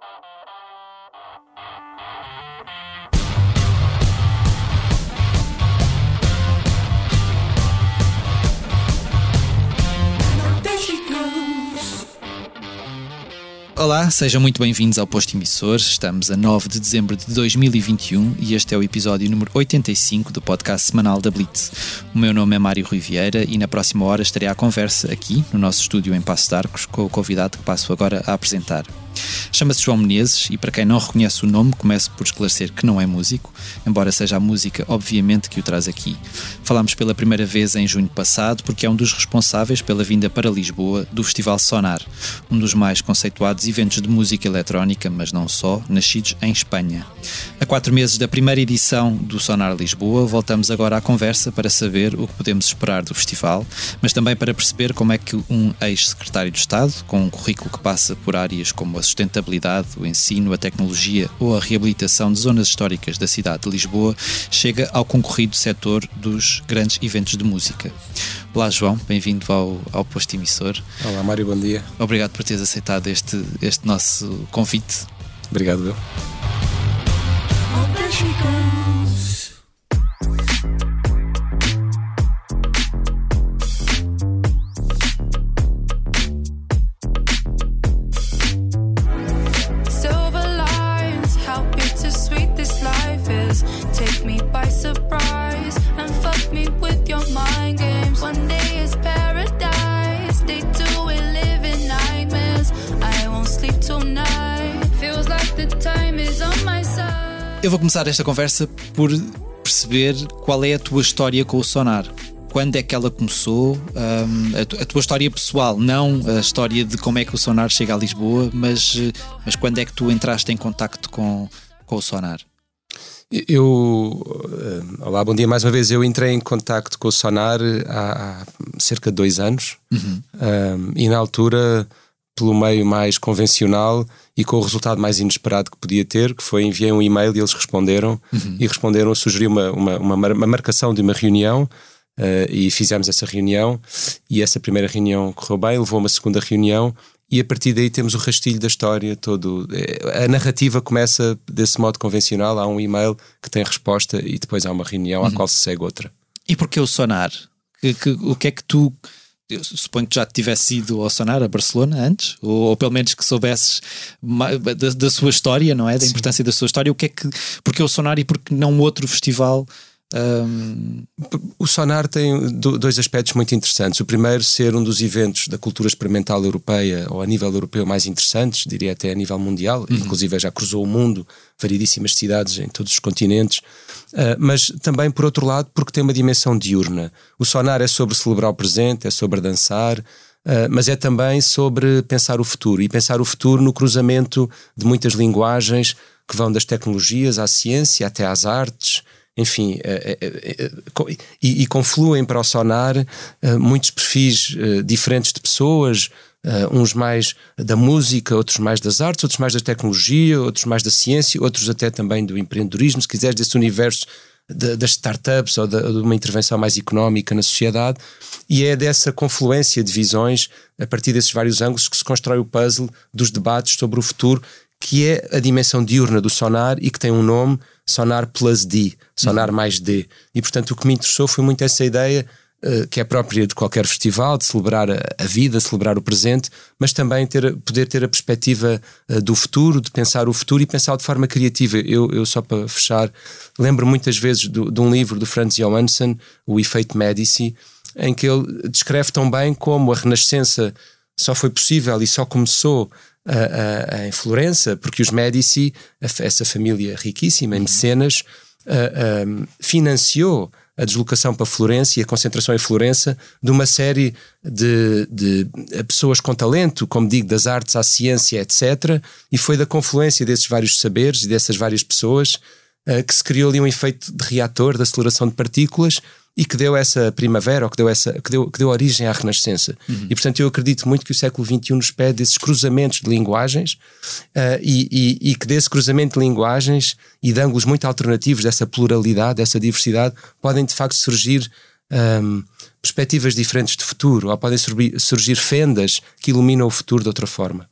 Thank you. Olá, sejam muito bem-vindos ao Posto Emissor. Estamos a 9 de dezembro de 2021 e este é o episódio número 85 do podcast semanal da Blitz. O meu nome é Mário Rui Vieira e na próxima hora estarei à conversa aqui, no nosso estúdio em Passo de Arcos, com o convidado que passo agora a apresentar. Chama-se João Menezes e, para quem não reconhece o nome, começo por esclarecer que não é músico, embora seja a música, obviamente, que o traz aqui. Falámos pela primeira vez em junho passado porque é um dos responsáveis pela vinda para Lisboa do Festival Sonar, um dos mais conceituados eventos de música eletrónica, mas não só, nascidos em Espanha. A quatro meses da primeira edição do Sonar Lisboa, voltamos agora à conversa para saber o que podemos esperar do festival, mas também para perceber como é que um ex-secretário de Estado, com um currículo que passa por áreas como a sustentabilidade, o ensino, a tecnologia ou a reabilitação de zonas históricas da cidade de Lisboa, chega ao concorrido setor dos grandes eventos de música. Olá João, bem-vindo ao, ao posto emissor. Olá Mário, bom dia. Obrigado por teres aceitado este, este nosso convite. Obrigado, eu. Eu vou começar esta conversa por perceber qual é a tua história com o Sonar. Quando é que ela começou? Um, a, tua história pessoal, não a história de como é que o Sonar chega a Lisboa, mas, mas quando é que tu entraste em contacto com, com o Sonar? Eu, olá, bom dia mais uma vez. Eu entrei em contacto com o Sonar há, há cerca de dois anos uhum. um, e na altura pelo meio mais convencional e com o resultado mais inesperado que podia ter, que foi enviei um e-mail e eles responderam uhum. e responderam, sugeriu uma, uma, uma, uma, marcação de uma reunião uh, e fizemos essa reunião e essa primeira reunião correu bem, levou uma segunda reunião e a partir daí temos o rastilho da história todo. Eh, a narrativa começa desse modo convencional, há um e-mail que tem resposta e depois há uma reunião uhum. à qual se segue outra. E porquê o sonar? Que, que, o que é que tu eu suponho que já tivesse ido ao Sonar, a Barcelona, antes, ou, ou pelo menos que soubesses da, da, sua história, não é? Da Sim. importância da sua história. O que é que. Porque o Sonar e porque não outro festival um... O Sonar tem dois aspectos muito interessantes. O primeiro, ser um dos eventos da cultura experimental europeia, ou a nível europeu, mais interessantes, diria até a nível mundial, uhum. inclusive já cruzou o mundo, variedíssimas cidades em todos os continentes. Uh, mas também, por outro lado, porque tem uma dimensão diurna. O Sonar é sobre celebrar o presente, é sobre dançar. Uh, mas é também sobre pensar o futuro e pensar o futuro no cruzamento de muitas linguagens que vão das tecnologias à ciência até às artes, enfim, é, é, é, e, e, confluem para o sonar muitos perfis diferentes de pessoas, uns mais da música, outros mais das artes, outros mais da tecnologia, outros mais da ciência, outros até também do empreendedorismo, se quiseres, desse universo das startups ou de, uma intervenção mais económica na sociedade. E é dessa confluência de visões, a partir desses vários ângulos, que se constrói o puzzle dos debates sobre o futuro, que é a dimensão diurna do sonar e que tem um nome sonar plus D, sonar uhum. mais D. E portanto o que me interessou foi muito essa ideia uh, que é própria de qualquer festival, de celebrar a, a, vida, celebrar o presente, mas também ter, poder ter a perspectiva uh, do futuro, de pensar o futuro e pensar de forma criativa. Eu, eu só para fechar, lembro muitas vezes do, de um livro do Franz Johansson, O Efeito Medici, em que ele descreve tão bem como a Renascença só foi possível e só começou em Florença, porque os Médici, essa família riquíssima, em mecenas, financiou a deslocação para Florença e a concentração em Florença de uma série de, de, pessoas com talento, como digo, das artes à ciência, etc. E foi da confluência desses vários saberes e dessas várias pessoas que se criou ali um efeito de reator, de aceleração de partículas, e que deu essa primavera, ou que deu, essa, que deu, que deu origem à Renascença. Uhum. E portanto eu acredito muito que o século XXI nos pede esses cruzamentos de linguagens uh, e, e, e, que desse cruzamento de linguagens e de ângulos muito alternativos, dessa pluralidade, dessa diversidade, podem de facto surgir um, perspectivas diferentes de futuro, ou podem surgir fendas que iluminam o futuro de outra forma.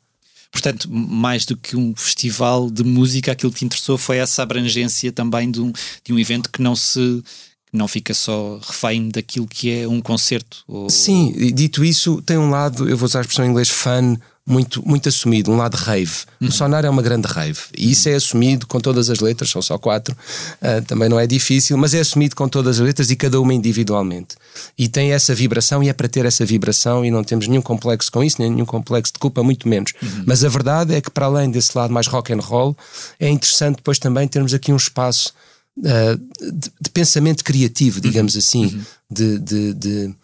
Portanto, mais do que um festival de música, aquilo que te interessou foi essa abrangência também de um, de um evento que não se não fica só refém daquilo que é um concerto. Ou... Sim, dito isso, tem um lado, eu vou usar a expressão em inglês, fun, muito, muito assumido, um lado rave. Uhum. O sonar é uma grande rave. E isso é assumido com todas as letras, são só quatro, uh, também não é difícil, mas é assumido com todas as letras e cada uma individualmente. E tem essa vibração e é para ter essa vibração e não temos nenhum complexo com isso, nem nenhum complexo de culpa, muito menos. Uhum. Mas a verdade é que para além desse lado mais rock and roll, é interessante depois também termos aqui um espaço uh, de, de, pensamento criativo, digamos uhum. assim, uhum. de, de, de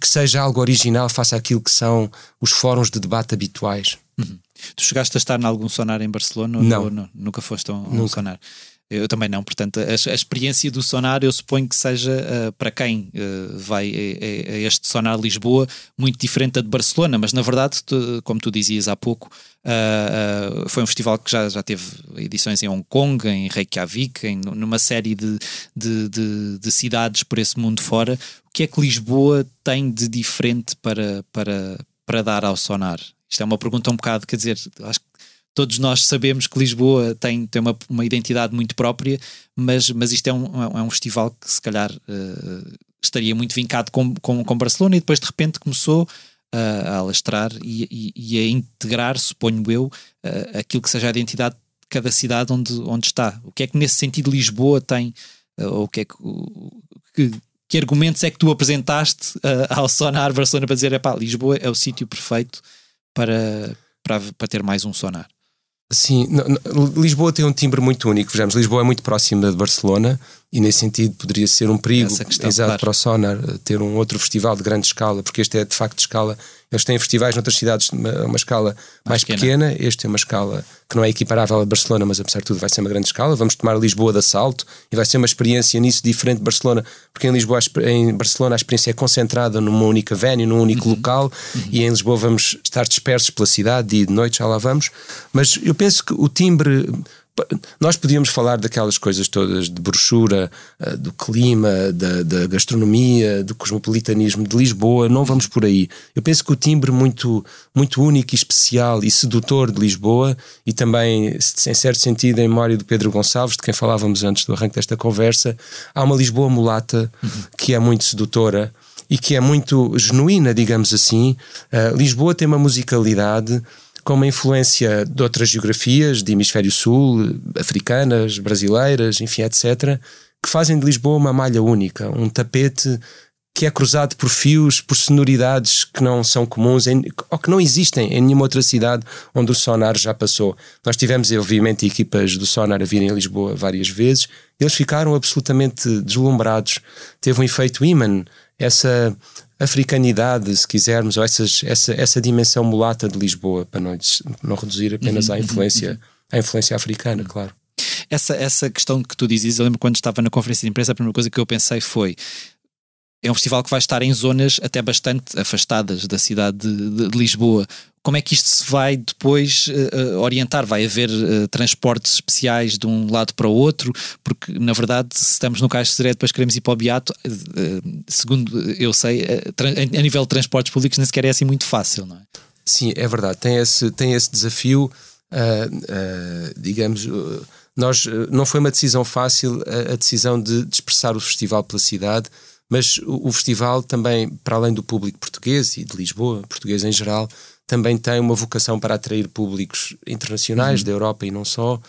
que seja algo original face àquilo que são os fóruns de debate habituais. Uhum. Tu chegaste a estar em algum sonar em Barcelona? Não. Ou, não nunca foste a um, nunca. sonar? Eu também não, portanto, a, a, experiência do sonar eu suponho que seja uh, para quem uh, vai a, a, este sonar Lisboa muito diferente da de Barcelona, mas na verdade, tu, como tu dizias há pouco, uh, foi um festival que já, já teve edições em Hong Kong, em Reykjavik, em, numa série de, de, de, de cidades por esse mundo fora. O que é que Lisboa tem de diferente para, para, para dar ao sonar? Isto é uma pergunta um bocado, quer dizer, acho que todos nós sabemos que Lisboa tem, tem uma, uma identidade muito própria, mas, mas isto é um, é um festival que se calhar uh, estaria muito vincado com, com, com Barcelona e depois de repente começou a, a alastrar e, e, e, a integrar, suponho eu, uh, aquilo que seja a identidade de cada cidade onde, onde está. O que é que nesse sentido Lisboa tem, uh, ou o que é que, que, que argumentos é que tu apresentaste ao Sonar Barcelona para dizer, é pá, Lisboa é o sítio perfeito para, para, para ter mais um sonar? Sim, Lisboa tem um timbre muito único. Vejamos, Lisboa é muito próxima de Barcelona e nesse sentido poderia ser um perigo questão, exato claro. para o Sonar ter um outro festival de grande escala, porque este é de facto de escala. Eles têm festivais noutras cidades de uma, uma escala mais, mais pequena. pequena. Este é uma escala que não é equiparável a Barcelona, mas apesar de tudo vai ser uma grande escala. Vamos tomar Lisboa de assalto e vai ser uma experiência nisso diferente de Barcelona, porque em Lisboa, em Barcelona a experiência é concentrada numa única venue, num único uhum. local, uhum. e em Lisboa vamos estar dispersos pela cidade, e de noite, já lá vamos. Mas eu penso que o timbre nós podíamos falar daquelas coisas todas de brochura, eh, do clima, da, da, gastronomia, do cosmopolitanismo de Lisboa, não vamos por aí. Eu penso que o timbre muito, muito único e especial e sedutor de Lisboa, e também, em certo sentido, em memória do Pedro Gonçalves, de quem falávamos antes do arranque desta conversa, há uma Lisboa mulata uhum. que é muito sedutora e que é muito genuína, digamos assim. Uh, Lisboa tem uma musicalidade com uma influência de outras geografias, de hemisfério sul, africanas, brasileiras, enfim, etc., que fazem de Lisboa uma malha única, um tapete que é cruzado por fios, por sonoridades que não são comuns em, ou que não existem em nenhuma outra cidade onde o Sonar já passou. Nós tivemos, obviamente, equipas do Sonar a virem a Lisboa várias vezes, eles ficaram absolutamente deslumbrados. Teve um efeito imã, essa africanidade, se quisermos, ou essas, essa, essa dimensão mulata de Lisboa, para não, não reduzir apenas à uhum, uhum, influência, uhum. à influência africana, claro. Essa, essa questão que tu dizes, eu lembro quando estava na conferência de imprensa, a primeira coisa que eu pensei foi: é um festival que vai estar em zonas até bastante afastadas da cidade de, de, Lisboa como é que isto se vai depois uh, orientar? Vai haver uh, transportes especiais de um lado para o outro? Porque, na verdade, se estamos no Caixa Seré depois queremos ir para o Beato, uh, segundo eu sei, a nível de transportes públicos nem sequer é assim muito fácil, não é? Sim, é verdade. Tem esse, tem esse desafio, digamos nós não foi uma decisão fácil a, a, decisão de dispersar o festival pela cidade, mas o, o, festival também, para além do público português e de Lisboa, português em geral, também tem uma vocação para atrair públicos internacionais uhum. da Europa e não só,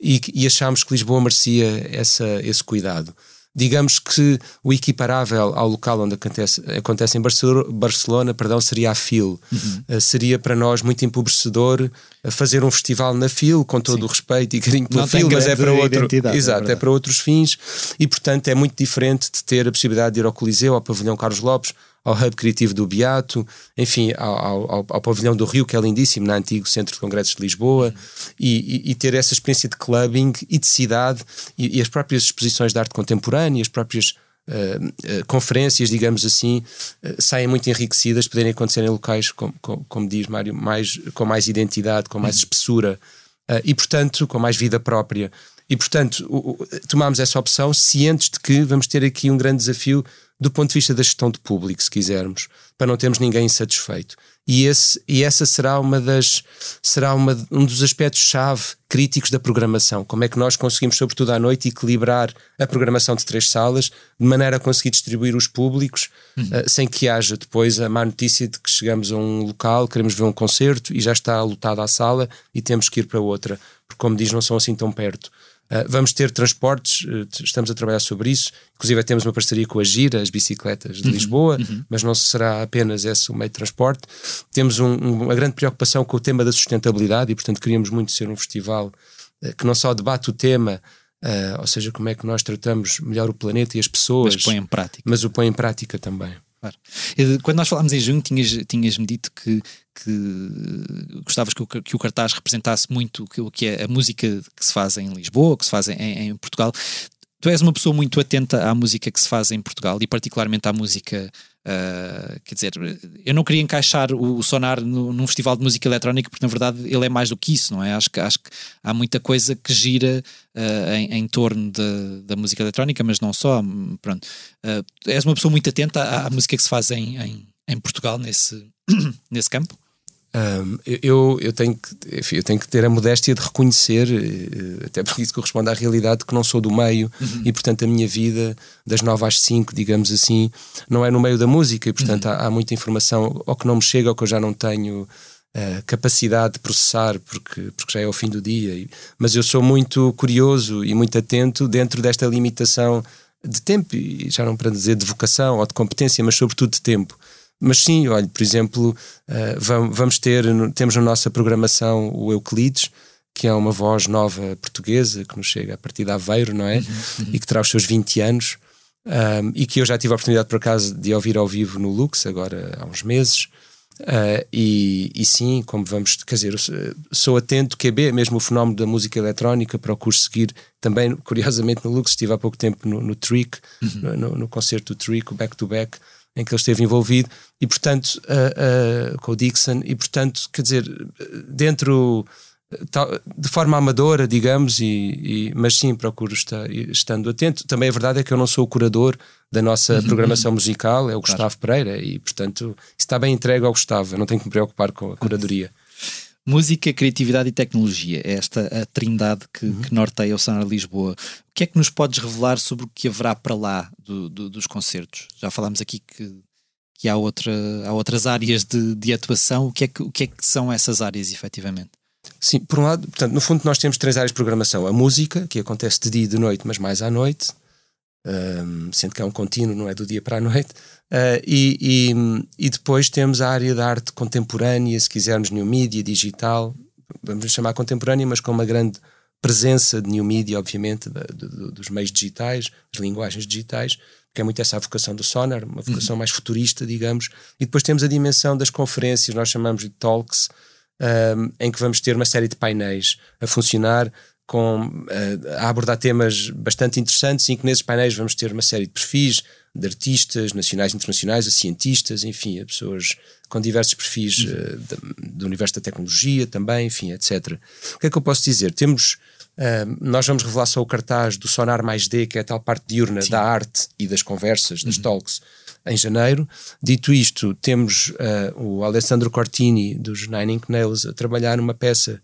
e, e achámos que Lisboa merecia essa, esse cuidado. Digamos que o equiparável ao local onde acontece, acontece em Barcelona, Barcelona perdão, seria a FIL. Uhum. Uh, seria para nós muito empobrecedor eh, fazer um festival na FIL, com todo Sim. o respeito e carinho pela FIL, mas é para outro, é exato, é, é para outros fins e portanto é muito diferente de ter a possibilidade de ir ao Coliseu, ao Pavilhão Carlos Lopes, ao Hub Criativo do Beato, enfim, ao, ao, ao, Pavilhão do Rio, que é lindíssimo, no antigo Centro de Congressos de Lisboa, e, e, e ter essa experiência de clubbing e de cidade, e, e, as próprias exposições de arte contemporânea, as próprias uh, uh, conferências, digamos assim, uh, saem muito enriquecidas, poderem acontecer em locais, como, como, como diz Mário, mais, com mais identidade, com mais espessura, e portanto com mais vida própria. E, portanto, tomámos essa opção cientes de que vamos ter aqui um grande desafio do ponto de vista da gestão de público, se quisermos, para não termos ninguém insatisfeito. E, esse, e essa será uma das será uma, um dos aspectos-chave críticos da programação. Como é que nós conseguimos, sobretudo à noite, equilibrar a programação de três salas de maneira a conseguir distribuir os públicos uhum. uh, sem que haja depois a má notícia de que chegamos a um local, queremos ver um concerto e já está lotada a sala e temos que ir para outra, porque, como diz, não são assim tão perto. Uh, vamos ter transportes, uh, estamos a trabalhar sobre isso. Inclusive, temos uma parceria com a Gira, as bicicletas de uhum, Lisboa, uhum. mas não será apenas esse o meio de transporte. Temos um, um, uma grande preocupação com o tema da sustentabilidade e, portanto, queríamos muito ser um festival uh, que não só debate o tema, ou seja, como é que nós tratamos melhor o planeta e as pessoas, mas põe em prática, mas o põe em prática também. Claro. Quando nós falámos em junho, tinhas-me tinhas dito que, que gostavas que o, que o, cartaz representasse muito o que é a música que se faz em Lisboa, que se faz em, em Portugal. Tu és uma pessoa muito atenta à música que se faz em Portugal e, particularmente, à música Uh, quer dizer, eu não queria encaixar o, Sonar no, num festival de música eletrónica porque na verdade ele é mais do que isso, não é? Acho que, acho que há muita coisa que gira uh, em, em, torno de, da música eletrónica, mas não só. Pronto, uh, és uma pessoa muito atenta à, à, música que se faz em, em, em Portugal nesse, nesse campo? Um, eu, eu, tenho que, enfim, eu tenho que ter a modéstia de reconhecer, eh, até porque isso corresponde à realidade, que não sou do meio uhum. e, portanto, a minha vida, das nove às cinco, digamos assim, não é no meio da música e, portanto, uhum. há, há, muita informação ou que não me chega ou que eu já não tenho uh, capacidade de processar porque, porque já é o fim do dia. E, mas eu sou muito curioso e muito atento dentro desta limitação de tempo, e já não para dizer de vocação ou de competência, mas sobretudo de tempo. Mas sim, olha, por exemplo, uh, vamos ter, temos na nossa programação o Euclides, que é uma voz nova portuguesa que nos chega a partir de Aveiro, não é? Uhum, uhum. E que terá os seus 20 anos. Um, e que eu já tive a oportunidade, por acaso, de ouvir ao vivo no Lux, agora há uns meses. Uh, e, e, sim, como vamos, quer dizer, sou atento, QB, mesmo o fenómeno da música eletrónica, procuro seguir também, curiosamente, no Lux, estive há pouco tempo no, no Trick, uhum. no, no, concerto do Trick, o Back to Back, em que ele esteve envolvido, e portanto, uh, uh, com o Dixon, e portanto, quer dizer, dentro, de forma amadora, digamos, e, e mas sim, procuro estar estando atento. Também a verdade é que eu não sou o curador da nossa uhum. programação musical, é o Gustavo claro. Pereira, e portanto, está bem entregue ao Gustavo, eu não tenho que me preocupar com a curadoria. Música, criatividade e tecnologia, é esta a trindade que, uhum. que norteia o Sonar Lisboa. O que é que nos podes revelar sobre o que haverá para lá do, do, dos concertos? Já falámos aqui que, que há, outra, há outras áreas de, de atuação. O que, é que, o que é que são essas áreas, efetivamente? Sim, por um lado, portanto, no fundo nós temos três áreas de programação. A música, que acontece de dia e de noite, mas mais à noite, um, sendo que é um contínuo, não é do dia para a noite. Uh, e, e, e, depois temos a área da arte contemporânea, se quisermos, new media, digital, vamos chamar contemporânea, mas com uma grande presença de new media, obviamente, de, de, dos meios digitais, as linguagens digitais, que é muito essa a vocação do Sonar, uma vocação uhum. mais futurista, digamos. E depois temos a dimensão das conferências, nós chamamos de talks, um, em que vamos ter uma série de painéis a funcionar com, uh, a abordar temas bastante interessantes, em que nesses painéis vamos ter uma série de perfis de artistas nacionais e internacionais, a cientistas, enfim, a pessoas com diversos perfis uh, do universo da tecnologia também, enfim, etc. O que é que eu posso dizer? Temos. Uh, nós vamos revelar só o cartaz do Sonar Mais D, que é a tal parte diurna Sim. da arte e das conversas, das uhum. talks, em janeiro. Dito isto, temos uh, o Alessandro Cortini, dos Nine Inc Nails, a trabalhar numa peça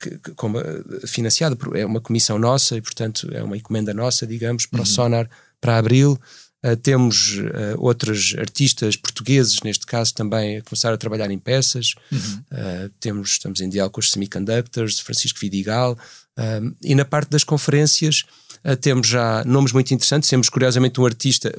que, que, como, financiada por é uma comissão nossa e, portanto, é uma encomenda nossa, digamos, para uhum. o Sonar para abril. Uh, temos uh, outros artistas portugueses, neste caso, também a começar a trabalhar em peças. Uhum. Uh, temos, estamos em diálogo com os Semiconductors, Francisco Vidigal. e na parte das conferências temos já nomes muito interessantes. Temos, curiosamente, um artista,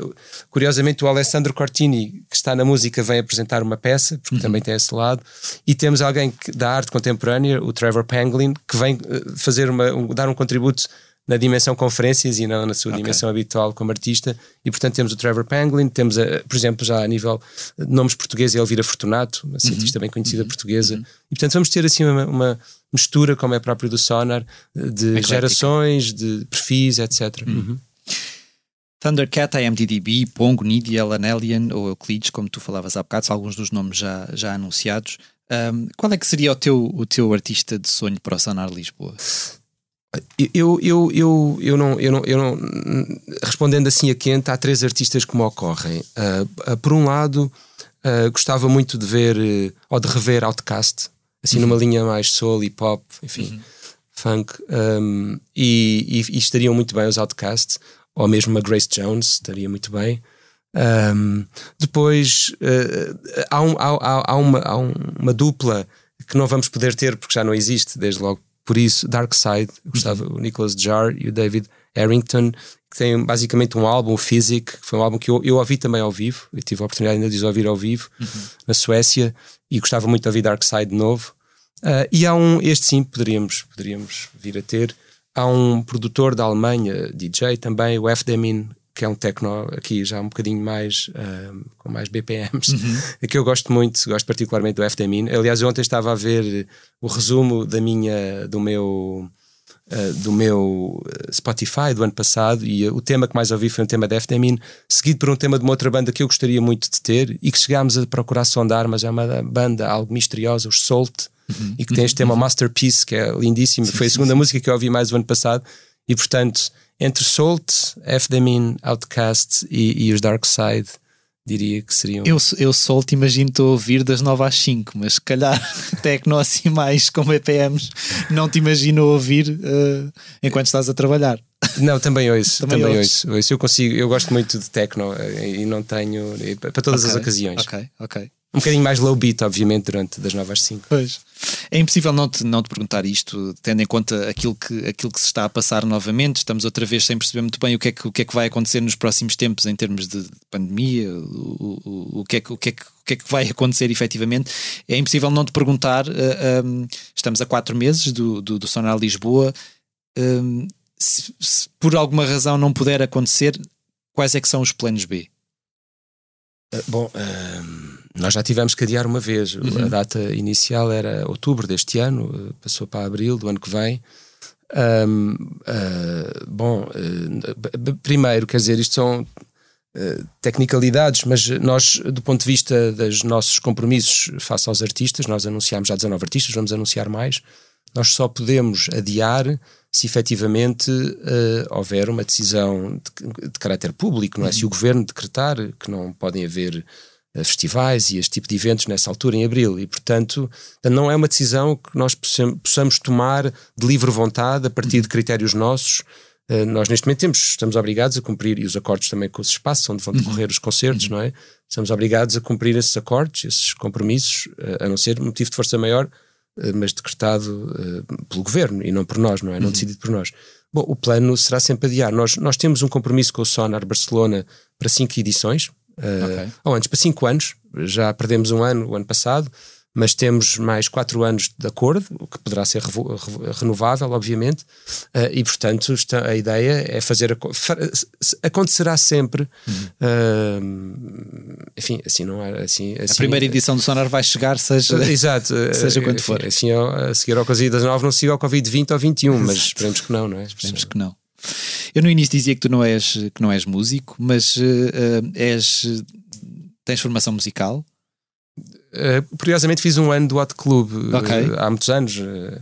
curiosamente, o Alessandro Cortini, que está na música, vem apresentar uma peça, porque uhum. também tem esse lado. E temos alguém que, da arte contemporânea, o Trevor Panglin, que vem fazer uma, um, dar um contributo na dimensão conferências e não na sua okay. dimensão habitual como artista. E portanto temos o Trevor Panglin, temos, a, por exemplo, já a nível de nomes portugueses, a Elvira Fortunato, uma cientista uhum. bem conhecida uhum. portuguesa. Uhum. E portanto vamos ter assim uma, uma, mistura, como é próprio do Sonar, de Eclética. gerações, de perfis, etc. Uhum. Thundercat, IMDDB, Pongo, Nidia, Lanelian ou Euclides, como tu falavas há bocado, alguns dos nomes já, já anunciados. Um, qual é que seria o teu, o teu artista de sonho para o Sonar Lisboa? Eu, eu, eu, eu, não, eu, não, eu não. Respondendo assim a quente, há três artistas que me ocorrem. Uh, uh, por um lado, uh, gostava muito de ver ou de rever Outcast, assim uhum. numa linha mais soul e pop, enfim, uhum. funk. Um, e, e, e, estariam muito bem os Outcasts, ou mesmo a Grace Jones, estaria muito bem. Um, depois há, um, há, há, uma, há uma dupla que não vamos poder ter porque já não existe, desde logo por isso, Dark Side, gostava, uhum. o Nicholas Jar e o David Harrington, que têm basicamente um álbum, o Physic, que foi um álbum que eu, eu ouvi também ao vivo, eu tive a oportunidade ainda de os ouvir ao vivo uhum. na Suécia e gostava muito de ouvir Dark Side de novo. Uh, e há um, este sim, poderíamos, poderíamos vir a ter. Há um produtor da Alemanha, DJ também, o FDMIN, que é um techno aqui já um bocadinho mais uh, com mais BPMs, uhum. que eu gosto muito, gosto particularmente do FDMIN. Aliás, ontem estava a ver o resumo da minha, do meu uh, do meu Spotify do ano passado e uh, o tema que mais ouvi foi um tema da FDMIN, seguido por um tema de uma outra banda que eu gostaria muito de ter e que chegámos a procurar sondar, mas é uma banda algo misteriosa, os Salt, uhum. e que tem este tema uhum. Masterpiece, que é lindíssimo. Sim, foi a segunda sim, música que eu ouvi mais o ano passado e portanto entre Salt, FDMIN, Outcast e, e os Dark Side, diria que seriam. Eu, eu Salt imagino-te a ouvir das 9 às 5, mas se calhar Tecno assim mais com BPMs não te imagino ouvir uh, enquanto estás a trabalhar. Não, também ouço, também, também ouço. ouço. Eu consigo, eu gosto muito de techno eh, e não tenho para todas okay, as ocasiões. Ok, ok. Um bocadinho mais low beat, obviamente, durante das 9 às 5. Pois. É impossível não te, não te perguntar isto, tendo em conta aquilo que, aquilo que se está a passar novamente. Estamos outra vez sem perceber muito bem o que é que, o que, é que vai acontecer nos próximos tempos em termos de pandemia, o, o, o, que, é que, o, que, é que, o que é que vai acontecer efetivamente. É impossível não te perguntar. Uh, eh, um, estamos a quatro meses do, do, do Sonar Lisboa. Um, se, se por alguma razão não puder acontecer, quais é que são os planos B? Uh, bom. Um nós já tivemos que adiar uma vez. Uhum. A data inicial era outubro deste ano, passou para abril do ano que vem. Um, uh, ah, bom, uh, primeiro, quer dizer, isto são uh, tecnicalidades, mas nós, do ponto de vista dos nossos compromissos face aos artistas, nós anunciámos já 19 artistas, vamos anunciar mais. Nós só podemos adiar se efetivamente houver uma decisão de, de caráter público, não é? Uhum. Se o governo decretar que não podem haver festivais e este tipo de eventos nessa altura, em abril, e portanto não é uma decisão que nós possamos tomar de livre vontade a partir de critérios nossos. Uh, nós neste momento temos, estamos obrigados a cumprir, e os acordos também com os espaços onde vão decorrer os concertos, não é? Estamos obrigados a cumprir esses acordos, esses compromissos, uh, a não ser motivo de força maior, mas decretado pelo governo e não por nós, não é? Não uhum. decidido por nós. Bom, o plano será sempre adiar. Nós, nós temos um compromisso com o Sonar Barcelona para cinco edições, Okay. Uh, ou antes, para 5 anos, já perdemos um ano o ano passado, mas temos mais 4 anos de acordo, o que poderá ser renovável, obviamente, uh, e portanto a ideia é fazer. acontecerá sempre. Uhum. Uh, enfim, assim não é. Assim, assim, a primeira edição do Sonar vai chegar, seja, exato, seja quando for. Assim, a seguir ao Covid-19, não siga ao Covid-20 ou 21, mas esperemos que não, não é? Esperemos que não. Eu no início dizia que tu não és, que não és músico, mas uh, és. tens formação musical? Uh, curiosamente fiz um ano do Hot Club okay. uh, há muitos anos, uh,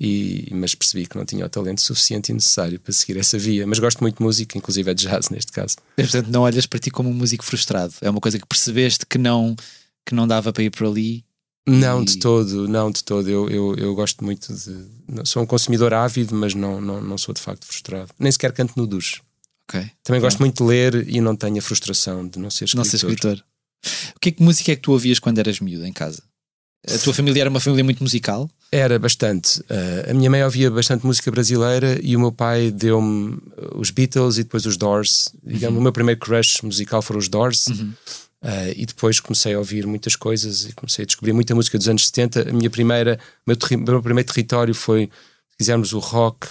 e, mas percebi que não tinha o talento suficiente e necessário para seguir essa via. Mas gosto muito de música, inclusive é de jazz neste caso. E, portanto, não olhas para ti como um músico frustrado. É uma coisa que percebeste que não, que não dava para ir por ali não, e... de todo, não, de todo. Eu, eu, eu gosto muito de. Sou um consumidor ávido, mas não, não, não sou de facto frustrado. Nem sequer canto no duche. Okay. Também gosto muito de ler e não tenho a frustração de não ser escritor. Não ser escritor. O que é que música é que tu ouvias quando eras miúdo em casa? A tua família era uma família muito musical? Era bastante. Uh, a minha mãe ouvia bastante música brasileira e o meu pai deu-me os Beatles e depois os Doors. Digamos, uhum. o meu primeiro crush musical foram os Doors. Uhum. Uh, e depois comecei a ouvir muitas coisas e comecei a descobrir muita música dos anos 70. A minha primeira, meu, meu primeiro território foi, se quisermos, o rock,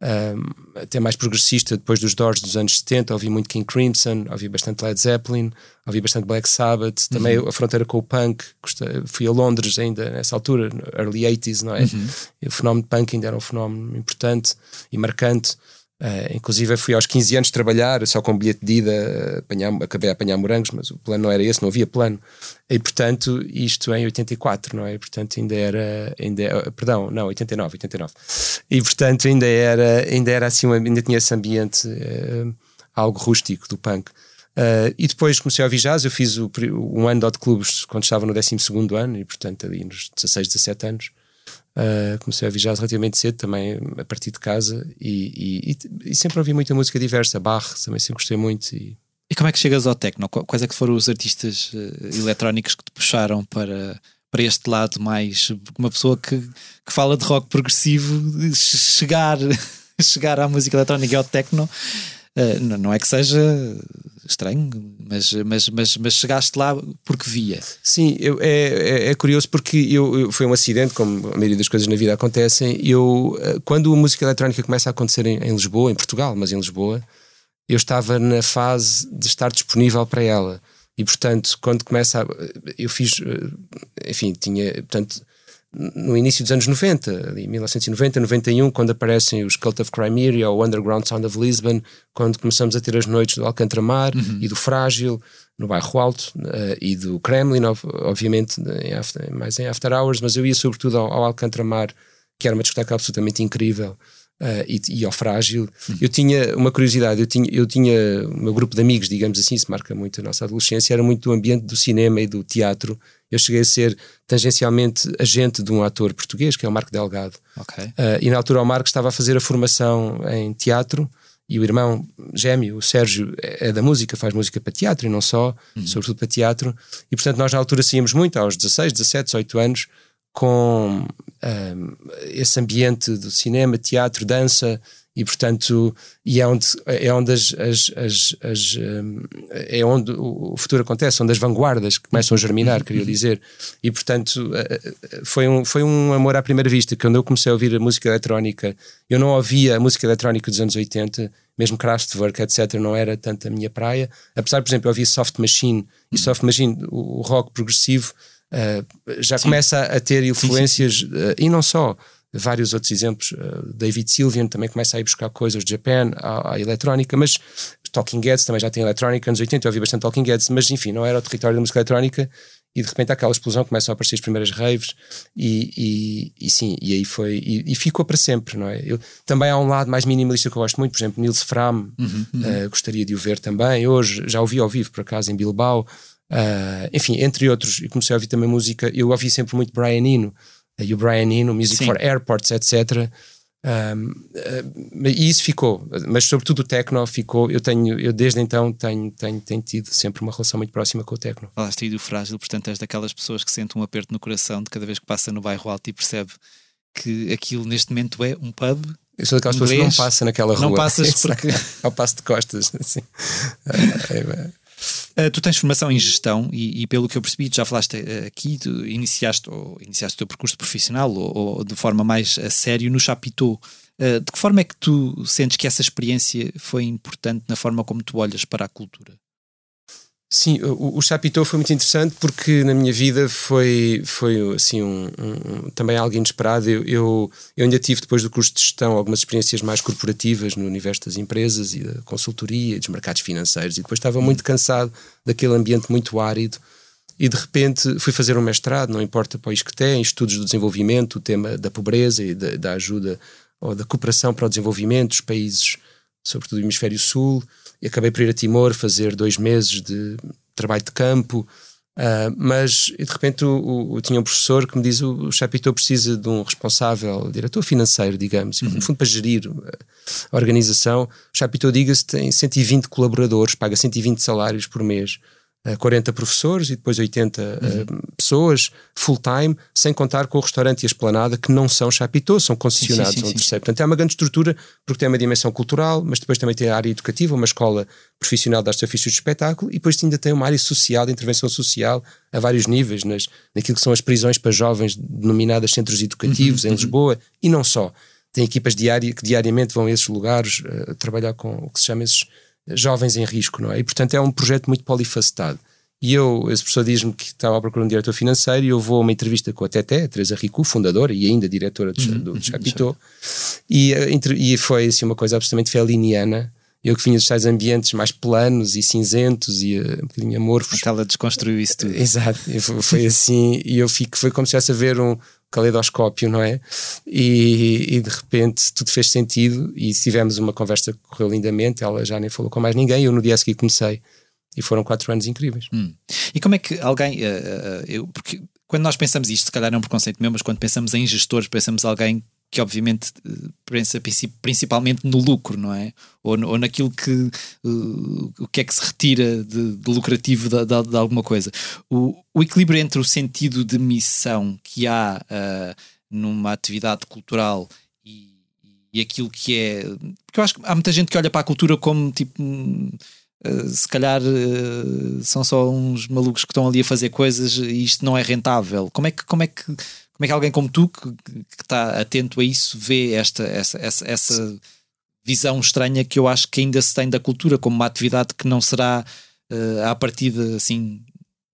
um, até mais progressista, depois dos Doors dos anos 70. Ouvi muito King Crimson, ouvi bastante Led Zeppelin, ouvi bastante Black Sabbath, também uhum. a fronteira com o punk. Fui a Londres ainda nessa altura, early 80s, não é? Uhum. o fenómeno punk ainda era um fenómeno importante e marcante. Uh, inclusive fui aos 15 anos trabalhar só com bilhete de ida, apanhar, acabei a apanhar morangos, mas o plano não era esse, não havia plano. E portanto, isto em 84, não é? E, portanto, ainda era, ainda, eh, perdão, não, 89, 89. E portanto, ainda era, ainda era assim, ainda tinha esse ambiente uh, algo rústico do punk. Uh, e depois comecei a ouvir jazz, eu fiz o, um ano de clubes quando estava no 12 ano, e portanto ali nos 16, 17 anos. Uh, comecei a jazz relativamente cedo, também a partir de casa, e, e, e, sempre ouvi muita música diversa. Bach também sempre gostei muito. E... e como é que chegas ao techno? Quais é que foram os artistas uh, eletrónicos que te puxaram para, para este lado mais. Uma pessoa que, que fala de rock progressivo, chegar, chegar à música eletrónica e ao techno. Uh, não é que seja estranho, mas, mas, mas, mas chegaste lá porque via. Sim, eu, é, é, é, curioso porque eu, eu, foi um acidente, como a maioria das coisas na vida acontecem. Eu, eh, quando a música eletrónica começa a acontecer em, em Lisboa, em Portugal, mas em Lisboa, eu estava na fase de estar disponível para ela. E portanto, quando começa a, eu fiz, eh, enfim, tinha, portanto, no início dos anos 90, ali 1990, 91, quando aparecem os Cult of Crimea ou o Underground Sound of Lisbon, quando começamos a ter as noites do Alcantramar uhum. e do Frágil, no bairro Alto, uh, e do Kremlin, obviamente, em after, mais em After Hours, mas eu ia sobretudo ao, ao Alcantramar, que era uma discoteca absolutamente incrível. Uh, e, e, ao frágil. Uhum. Eu tinha uma curiosidade, eu tinha, eu tinha o meu grupo de amigos, digamos assim, isso marca muito a nossa adolescência, era muito do ambiente do cinema e do teatro, eu cheguei a ser tangencialmente agente de um ator português, que é o Marco Delgado. Okay. Uh, e na altura o Marco estava a fazer a formação em teatro e o irmão gêmeo, o Sérgio, é, da música, faz música para teatro e não só, uhum. sobretudo para teatro. E portanto nós na altura saíamos muito, aos 16, 17, 18 anos, com um, esse ambiente do cinema, teatro, dança e portanto e é onde é onde as, as, as, as hum, é onde o futuro acontece onde as vanguardas começam a germinar queria dizer. E portanto eh, eh, foi um foi um amor à primeira vista quando eu comecei a ouvir a música eletrónica eu não ouvia a música eletrónica dos anos 80 mesmo Kraftwerk etc não era tanto a minha praia. Apesar por exemplo eu ouvia Soft Machine e Soft Machine o, rock progressivo já sim. começa a ter influências sim. Uh, e não só vários outros exemplos. Uh, David Sylvian também começa a ir buscar coisas de Japan, à, à eletrónica, mas Talking Heads também já tem eletrónica. Anos 80 eu ouvi bastante Talking Heads, mas enfim, não era o território da música eletrónica. E de repente aquela explosão começam a aparecer as primeiras raves e, e, e sim, e aí foi, e, e, ficou para sempre, não é? Eu, também há um lado mais minimalista que eu gosto muito, por exemplo, Nils Fram, uhum, uhum. Uh, gostaria de o ver também. Hoje já ouvi ao vivo, por acaso, em Bilbao. Uh, enfim, entre outros, e comecei a ouvir também música. Eu ouvi sempre muito Brian Eno, e o Brian Eno, Music Sim. for Airports, etc. Um, uh, e isso ficou, mas sobretudo o techno ficou. Eu tenho, eu desde então tenho, tenho, tenho tido sempre uma relação muito próxima com o techno. Falaste aí do frágil, portanto, és daquelas pessoas que sentem um aperto no coração de cada vez que passa no bairro alto e percebe que aquilo neste momento é um pub. Eu sou daquelas pessoas que não passam naquela rua. Não passas porque. Ao passo de costas. Assim. Uh, tu tens formação em gestão e, e, pelo que eu percebi, tu já falaste uh, aqui, iniciaste, ou, iniciaste o teu percurso profissional ou, ou de forma mais a sério no Chapitão. Uh, de que forma é que tu sentes que essa experiência foi importante na forma como tu olhas para a cultura? Sim, o, o Chapitão foi muito interessante porque na minha vida foi, foi assim, um, um também algo inesperado. Eu, eu, eu, ainda tive, depois do curso de gestão, algumas experiências mais corporativas no universo das empresas e da consultoria e dos mercados financeiros, e depois estava muito cansado daquele ambiente muito árido. E de repente fui fazer um mestrado, não importa país que tem, em estudos do desenvolvimento, o tema da pobreza e da, da ajuda ou da cooperação para o desenvolvimento dos países, sobretudo do hemisfério sul e acabei por ir a Timor fazer dois meses de trabalho de campo. Uh, mas de repente o, o, tinha um professor que me diz: o, o Chapitão precisa de um responsável, diretor financeiro, digamos, uhum. no fundo para gerir a organização. O Chapitão, diga-se, tem 120 colaboradores, paga 120 salários por mês. 40 professores e depois 80 uhum. uh, pessoas full-time, sem contar com o restaurante e a esplanada, que não são chapitô, são concessionados sim, sim, sim, um terceiro. Portanto, é uma grande estrutura, porque tem uma dimensão cultural, mas depois também tem a área educativa, uma escola profissional de artes ofícios de espetáculo, e depois ainda tem uma área social, de intervenção social, a vários níveis, nas, naquilo que são as prisões para jovens, denominadas centros educativos uhum, em uhum. Lisboa, e não só. Tem equipas diárias que diariamente vão a esses lugares uh, trabalhar com o que se chama esses jovens em risco, não é? E portanto é um projeto muito polifacetado. E eu, esse professor diz-me que estava à procura de um diretor financeiro e eu vou a uma entrevista com a Teté, a Teresa Ricu, fundadora e ainda diretora do, uhum, do, do uhum, E, e foi assim uma coisa absolutamente feliniana eu que vinha dos tais ambientes mais planos e cinzentos e uh, um bocadinho amorfos. Ela desconstruiu isso tudo. Exato, foi assim, e eu fico, foi como se estivesse a ver um caleidoscópio, não é? E, e, de repente tudo fez sentido e tivemos uma conversa que correu lindamente, ela já nem falou com mais ninguém, eu no dia seguinte comecei e foram quatro anos incríveis. Hum. E como é que alguém, uh, uh, eu, porque quando nós pensamos isto, se calhar é um preconceito meu, mas quando pensamos em gestores, pensamos alguém que obviamente pensa principalmente no lucro, não é? Ou, ou naquilo que uh, o que é que se retira de, de lucrativo de, de, de, alguma coisa. O, o, equilíbrio entre o sentido de missão que há uh, numa atividade cultural e, e, aquilo que é. Porque eu acho que há muita gente que olha para a cultura como tipo. Uh, se calhar são só uns malucos que estão ali a fazer coisas e isto não é rentável. Como é que, como é que como é que alguém como tu, que, que está atento a isso, vê esta, essa, essa, essa visão estranha que eu acho que ainda se tem da cultura como uma atividade que não será uh, à partida assim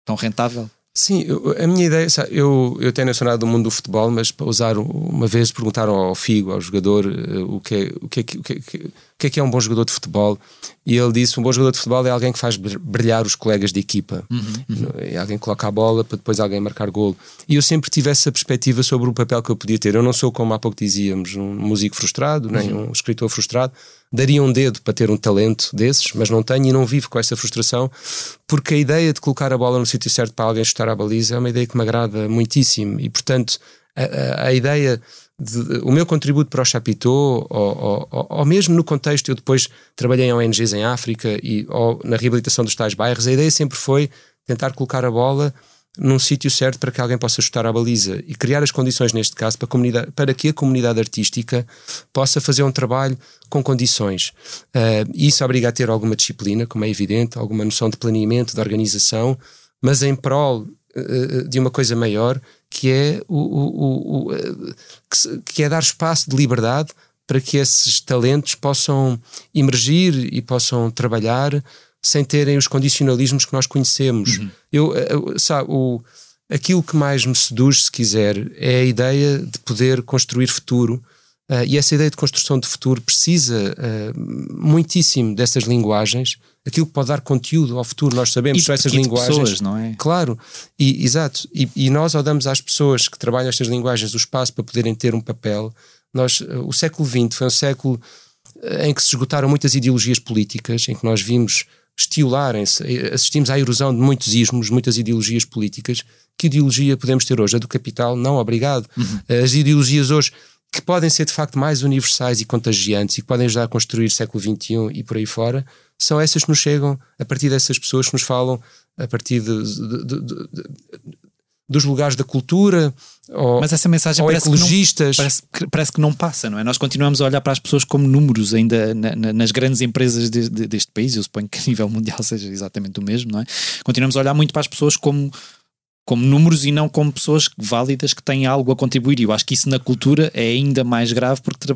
tão rentável? Sim, eu, a minha ideia, sabe, eu, eu tenho nacionado do mundo do futebol, mas para usar uma vez perguntaram ao Figo, ao jogador, uh, o, que é, o, que é, o, que é, o que é que é um bom jogador de futebol e ele disse: um bom jogador de futebol é alguém que faz brilhar os colegas de equipa, uhum, uhum. é alguém que coloca a bola para depois alguém marcar golo. E eu sempre tive essa perspectiva sobre o papel que eu podia ter. Eu não sou, como há pouco dizíamos, um músico frustrado, nem uhum. um escritor frustrado daria um dedo para ter um talento desses, mas não tenho e não vivo com essa frustração, porque a ideia de colocar a bola no sítio certo para alguém chutar a baliza é uma ideia que me agrada muitíssimo e, portanto, a, a, a ideia. De, o meu contributo para o Chapitão, ou, ou, ou, mesmo no contexto, eu depois trabalhei em ONGs em África e na reabilitação dos tais bairros, a ideia sempre foi tentar colocar a bola num sítio certo para que alguém possa chutar a baliza e criar as condições, neste caso, para, para que a comunidade artística possa fazer um trabalho com condições. Uh, isso obriga a ter alguma disciplina, como é evidente, alguma noção de planeamento, de organização, mas em prol uh, de uma coisa maior, que é, o, o, o, que, que é dar espaço de liberdade para que esses talentos possam emergir e possam trabalhar sem terem os condicionalismos que nós conhecemos. Uhum. Eu, eu, sabe, o, aquilo que mais me seduz, se quiser, é a ideia de poder construir futuro. Uh, e essa ideia de construção de futuro precisa uh, muitíssimo dessas linguagens, aquilo que pode dar conteúdo ao futuro. Nós sabemos que essas linguagens. Pessoas, não é? Claro, e, exato. E, e, nós, ao damos às pessoas que trabalham estas linguagens o espaço para poderem ter um papel, nós, uh, o século XX foi um século em que se esgotaram muitas ideologias políticas, em que nós vimos estiolarem-se, assistimos à erosão de muitos ismos, muitas ideologias políticas. Que ideologia podemos ter hoje? A do capital? Não, obrigado. Uhum. As ideologias hoje que podem ser de facto mais universais e contagiantes e que podem ajudar a construir século XXI e por aí fora, são essas que nos chegam a partir dessas pessoas que nos falam a partir de, de, de, dos lugares da cultura ou, Mas essa mensagem parece ecologistas. Que não, parece, parece, que não passa, não é? Nós continuamos a olhar para as pessoas como números ainda na, na, nas grandes empresas de, deste país, eu suponho que a nível mundial seja exatamente o mesmo, não é? Continuamos a olhar muito para as pessoas como como números e não como pessoas válidas que têm algo a contribuir. E eu acho que isso na cultura é ainda mais grave porque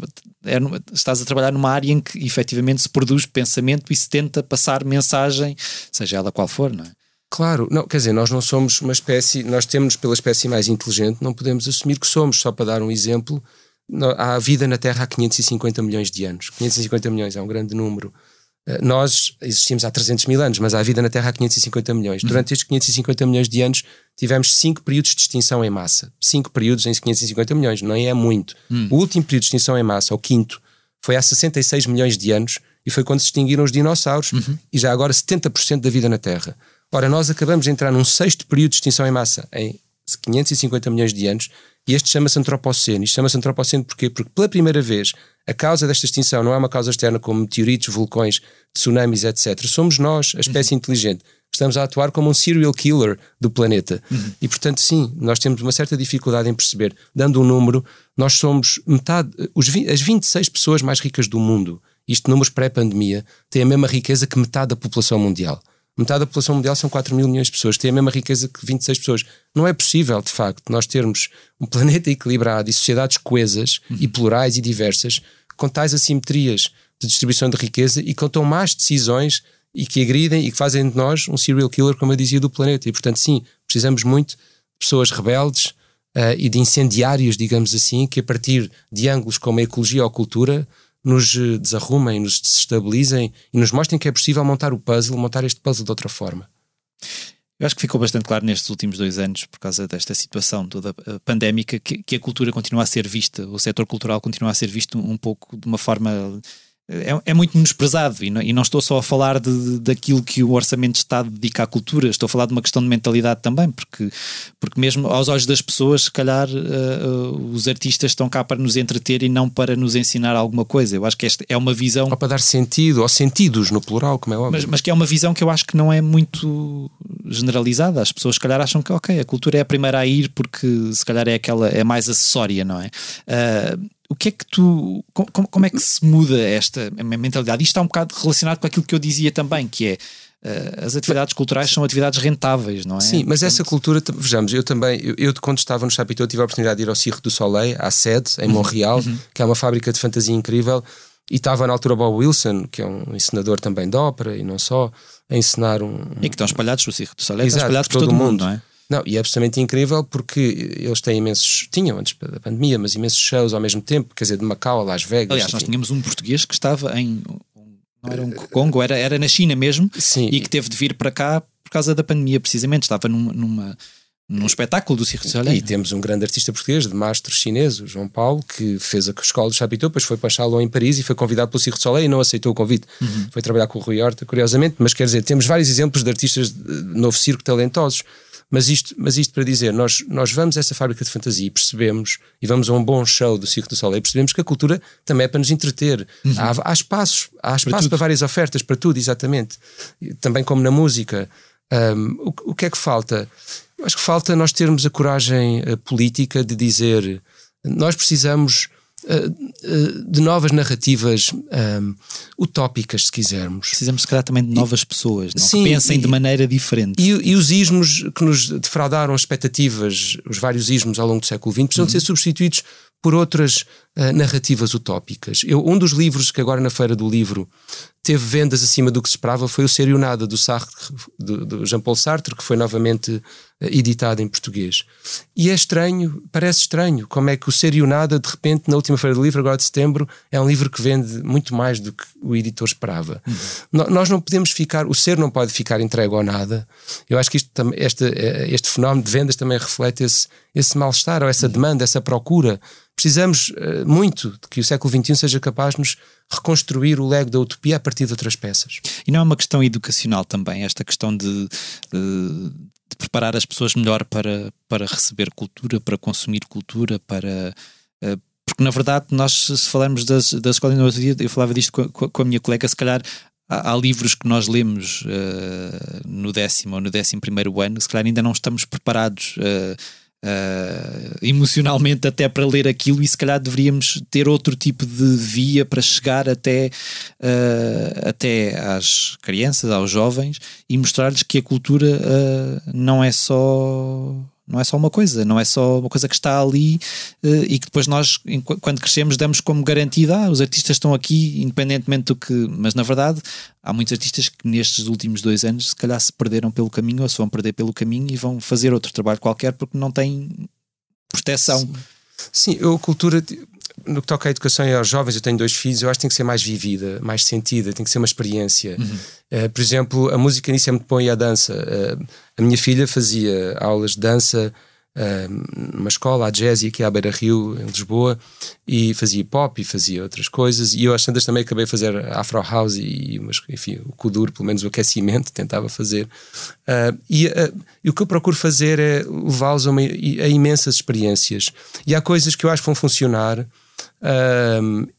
é, estás a trabalhar numa área em que efetivamente se produz pensamento e se tenta passar mensagem, seja ela qual for, não é? Claro, não, quer dizer, nós não somos uma espécie, nós temos pela espécie mais inteligente, não podemos assumir que somos, só para dar um exemplo, há vida na Terra há 550 milhões de anos. 550 milhões é um grande número. Eh, nós existimos há 300 mil anos, mas há vida na Terra há 550 milhões. Durante estes 550 milhões de anos tivemos cinco períodos de extinção em massa. Cinco períodos em 550 milhões, não é muito. Uhum. O último período de extinção em massa, o quinto, foi há 66 milhões de anos e foi quando se extinguiram os dinossauros uhum. e já agora 70% da vida na Terra. Ora, nós acabamos de entrar num sexto período de extinção em massa, em 550 milhões de anos, e este chama-se antropoceno. Isto chama-se antropoceno porquê? Porque pela primeira vez a causa desta extinção não é uma causa externa como meteoritos, vulcões, tsunamis, etc. Somos nós, a espécie uhum. inteligente, que estamos a atuar como um serial killer do planeta. Uhum. E portanto, sim, nós temos uma certa dificuldade em perceber. Dando um número, nós somos metade, os, as 26 pessoas mais ricas do mundo, isto números pré-pandemia, têm a mesma riqueza que metade da população mundial. Metade da população mundial são 4 mil milhões de pessoas, têm a mesma riqueza que 26 pessoas. Não é possível, de facto, nós termos um planeta equilibrado e sociedades coesas uhum. e plurais e diversas com tais assimetrias de distribuição de riqueza e com tão más decisões e que agridem e que fazem de nós um serial killer, como eu dizia, do planeta. E, portanto, sim, precisamos muito de pessoas rebeldes, e de incendiários, digamos assim, que a partir de ângulos como a ecologia ou a cultura nos desarrumem, nos desestabilizem e nos mostrem que é possível montar o puzzle, montar este puzzle de outra forma. Eu acho que ficou bastante claro nestes últimos dois anos, por causa desta situação toda eh, pandémica, que, que a cultura continua a ser vista, o setor cultural continua a ser visto um pouco de uma forma é, é, muito menosprezado e não, e não, estou só a falar de, daquilo que o Orçamento de Estado dedica à cultura, estou a falar de uma questão de mentalidade também, porque, porque mesmo aos olhos das pessoas, se calhar uh, uh, os artistas estão cá para nos entreter e não para nos ensinar alguma coisa. Eu acho que esta é uma visão. Ou para dar sentido, ou sentidos no plural, como é óbvio. Mas, mas que é uma visão que eu acho que não é muito generalizada. As pessoas, se calhar, acham que, ok, a cultura é a primeira a ir porque se calhar é aquela, é mais acessória, não é? Uh, o que é que tu. Como, como é que se muda esta mentalidade? Isto está um bocado relacionado com aquilo que eu dizia também, que é. Uh, as atividades culturais são atividades rentáveis, não é? Sim, mas Portanto... essa cultura, vejamos, eu também, eu, eu, quando estava no Chapitão tive a oportunidade de ir ao Circo do Soleil, à sede, em uhum. Montreal, uhum. que é uma fábrica de fantasia incrível, e estava na altura Bob Wilson, que é um encenador também de ópera e não só, a ensinar um. E que estão espalhados no Circo do Soleil, Exato, estão espalhados por todo, todo o mundo, mundo, não é? Não, e é absolutamente incrível porque eles têm imensos, tinham antes da pandemia, mas imensos shows ao mesmo tempo, quer dizer, de Macau a Las Vegas. Aliás, nós tínhamos um português que estava em. Não era um Congo, era, era na China mesmo, Sim. e que teve de vir para cá por causa da pandemia, precisamente. Estava numa, numa num espetáculo do Circo de Soleil. E temos um grande artista português, de mastro chinês, o João Paulo, que fez a escola do Chapitão, depois foi para Chalon em Paris e foi convidado pelo Circo de Soleil e não aceitou o convite. Uhum. Foi trabalhar com o Rui Horta, curiosamente, mas quer dizer, temos vários exemplos de artistas de novo circo talentosos. Mas isto, mas isto para dizer, nós, nós vamos a essa fábrica de fantasia e percebemos, e vamos a um bom show do Circo do Soleil, e percebemos que a cultura também é para nos entreter. Uhum. Há, há espaços, há espaço para, para, várias ofertas, para tudo, exatamente. Também como na música. Um, o, o que é que falta? Acho que falta nós termos a coragem uh, política de dizer nós precisamos eh, eh, de novas narrativas um, ehm, utópicas, se quisermos. Precisamos, se calhar, também de novas e, pessoas não? Sim, que pensem e, de maneira diferente. E, e, os ismos que nos defraudaram as expectativas, os vários ismos ao longo do século XX, precisam uhum. de ser substituídos por outras uh, narrativas utópicas. Eu, um dos livros que agora na Feira do Livro teve vendas acima do que se esperava foi o Ser e o Nada, do, Sartre, do, do Jean-Paul Sartre, que foi novamente editado em português. E é estranho, parece estranho, como é que o Ser e o Nada, de repente, na última Feira do Livro, agora de setembro, é um livro que vende muito mais do que o editor esperava. Uhum. No, nós não podemos ficar, o ser não pode ficar entregue ao nada. Eu acho que isto, este, eh, este fenómeno de vendas também reflete esse, esse mal-estar, ou essa demanda, essa procura precisamos uh, muito de que o século XXI seja capaz de nos reconstruir o lego da utopia a partir de outras peças. E não é uma questão educacional também, esta questão de, de, de preparar as pessoas melhor para, para receber cultura, para consumir cultura, para. Uh, porque na verdade, nós, se falarmos das, das escolas no outro dia, eu falava disto com, com a minha colega, se calhar há livros que nós lemos uh, no décimo ou no décimo primeiro ano, se calhar ainda não estamos preparados. Uh, Uh, emocionalmente até para ler aquilo e se calhar deveríamos ter outro tipo de via para chegar até, uh, até às crianças, aos jovens e mostrar-lhes que a cultura uh, não é só não é só uma coisa, não é só uma coisa que está ali uh, e que depois nós, quando crescemos, damos como garantida, ah, os artistas estão aqui, independentemente do que. Mas na verdade, há muitos artistas que nestes últimos dois anos, se calhar, se perderam pelo caminho ou se vão perder pelo caminho e vão fazer outro trabalho qualquer porque não têm proteção. Sim, Sim a cultura no que toca à educação e aos jovens, eu tenho dois filhos, eu acho que tem que ser mais vivida, mais sentida, tem que ser uma experiência. Uhum. Uh, por exemplo, a música nisso é muito boa e a dança. Uh, a minha filha fazia aulas de dança numa escola, a Jazz, aqui à Beira Rio, em Lisboa, e fazia pop e fazia outras coisas. E eu às tantas também acabei a fazer Afro House e, mas, enfim, o Kuduro, pelo menos o aquecimento, tentava fazer. Uh, e, uh, e, o que eu procuro fazer é levá-los a, a, imensas experiências. E há coisas que eu acho que vão funcionar.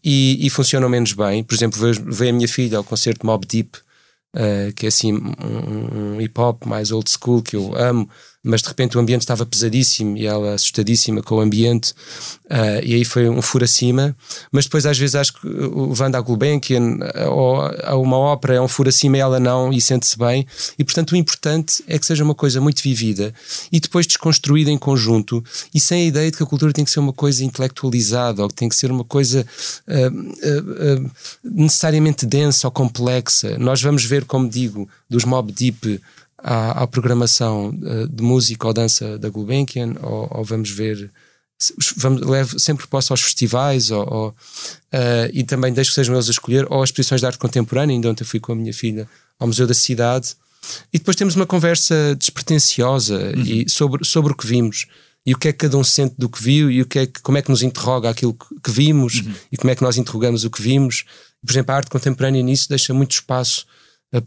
E, e, funcionam menos bem. Por exemplo, vejo a minha filha ao concerto Mob Deep, uh, que é assim um, um hip hop mais old school que eu amo mas de repente o ambiente estava pesadíssimo e ela assustadíssima com o ambiente, uh, e aí foi um furo acima. Mas depois, às vezes, acho que o Wanda Gulbenkian ou uma ópera é um furo acima e ela não, e sente-se bem. E portanto, o importante é que seja uma coisa muito vivida e depois desconstruída em conjunto e sem a ideia de que a cultura tem que ser uma coisa intelectualizada ou que tem que ser uma coisa uh, uh, necessariamente densa ou complexa. Nós vamos ver, como digo, dos Mob Deep à, à programação uh, de música ou dança da Gulbenkian, ou, ou vamos ver vamos, levo sempre posso aos festivais ou, ou, uh, e também deixo que sejam eles a escolher ou as exposições de arte contemporânea, ainda ontem fui com a minha filha ao Museu da Cidade e depois temos uma conversa despretensiosa uhum. e sobre, sobre o que vimos e o que é que cada um sente do que viu e o que é que, como é que nos interroga aquilo que, que vimos uhum. e como é que nós interrogamos o que vimos. Por exemplo, a arte contemporânea nisso deixa muito espaço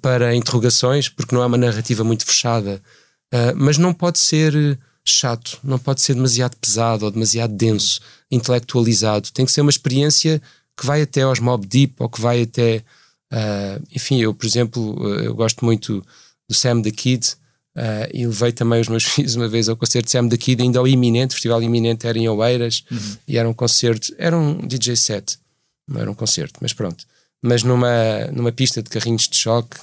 para interrogações porque não é uma narrativa muito fechada, uh, mas não pode ser chato, não pode ser demasiado pesado ou demasiado denso, intelectualizado. Tem que ser uma experiência que vai até aos Mob Deep ou que vai até. Uh, enfim, eu, por exemplo, eu gosto muito do Sam the Kid uh, e levei também os meus filhos uma vez ao concerto de Sam the Kid, ainda ao Iminente, o Festival Iminente era em Oeiras uhum. e era um concerto, era um DJ set, não era um concerto, mas pronto. Mas numa, numa pista de carrinhos de choque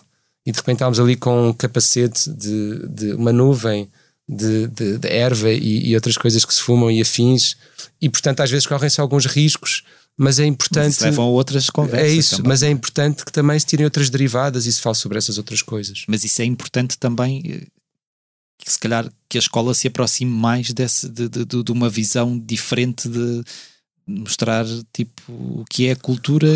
e de repente estávamos ali com um capacete de, de uma nuvem de, de, de erva e, e, outras coisas que se fumam e afins, e portanto às vezes correm-se alguns riscos, mas é importante. Mas levam a outras conversas. É isso, também. mas é importante que também se tirem outras derivadas e se fale sobre essas outras coisas. Mas isso é importante também. Eh, que se calhar que a escola se aproxime mais desse, de, de, de uma visão diferente de, mostrar tipo o que é a cultura,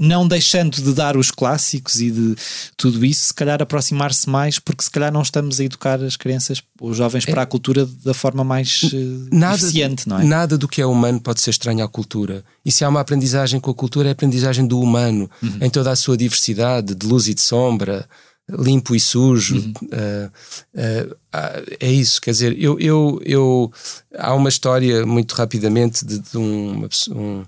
não deixando de dar os clássicos e de tudo isso, se calhar aproximar-se mais, porque se calhar não estamos a educar as crianças, os jovens para a cultura da forma mais eh, nada, eficiente, não é? Nada do que é humano pode ser estranho à cultura. E se há uma aprendizagem com a cultura, é a aprendizagem do humano, uhum. em toda a sua diversidade, de luz e de sombra, limpo e sujo. Uhum. Uh, uh, é isso, quer dizer, eu, eu, eu há uma história muito rapidamente de, de uma, um,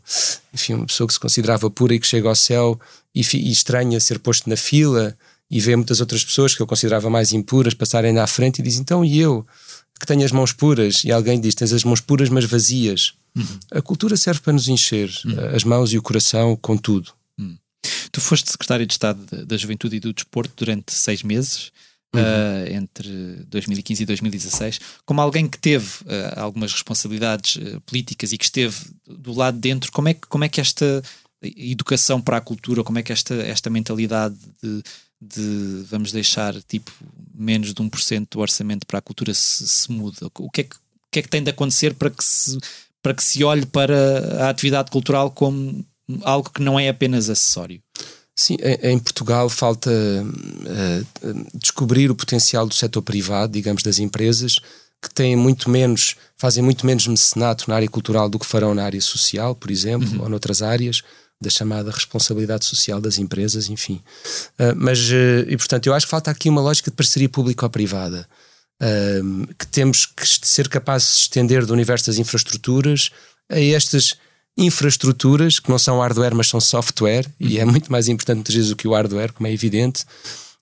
enfim, uma pessoa que se considerava pura e que chega ao céu e, e estranha ser posto na fila e vê muitas outras pessoas que eu considerava mais impuras passarem à frente e diz: Então, e eu que tenho as mãos puras? E alguém diz: Tens as mãos puras, mas vazias. Uhum. A cultura serve para nos encher uhum. as mãos e o coração com tudo. Tu foste secretário de Estado da Juventude e do Desporto durante seis meses. Uhum. Uh, entre 2015 e 2016, como alguém que teve uh, algumas responsabilidades uh, políticas e que esteve do lado de dentro, como é que, como é que esta educação para a cultura, como é que esta, esta mentalidade de, de vamos deixar tipo menos de 1% do orçamento para a cultura se, se muda? O que, é que, o que é que tem de acontecer para que se, para que se olhe para a atividade cultural como algo que não é apenas acessório. Sim, em Portugal falta uh, descobrir o potencial do setor privado, digamos, das empresas, que têm muito menos, fazem muito menos mecenato na área cultural do que farão na área social, por exemplo, uhum. ou noutras áreas da chamada responsabilidade social das empresas, enfim. Uh, mas, uh, e portanto, eu acho que falta aqui uma lógica de parceria público-privada, que temos que ser capazes de se estender do universo das infraestruturas a estas infraestruturas que não são hardware, mas são software, uhum. e é muito mais importante muitas vezes do que o hardware, como é evidente.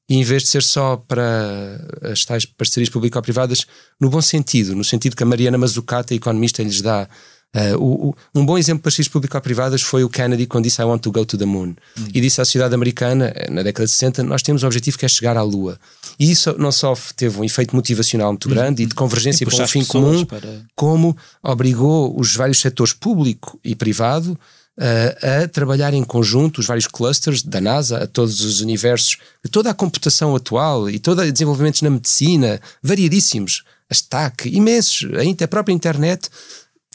E em vez de ser só para as tais parcerias público-privadas, no bom sentido, no sentido que a Mariana Mazzucata, economista, lhes dá Uh, o, o, um bom exemplo para parcerias público-privadas foi o Kennedy quando disse I want to go to the moon. Hum. E disse à sociedade americana, eh, na década de 60, nós temos um objetivo que é chegar à Lua. E isso não só teve um efeito motivacional muito hum. grande hum. e de convergência para um fim comum, para... como obrigou os vários setores público e privado uh, a trabalhar em conjunto, os vários clusters da NASA, a todos os universos, toda a computação atual e todo o desenvolvimentos na medicina, variadíssimos, a STAC, imensos, a, a própria internet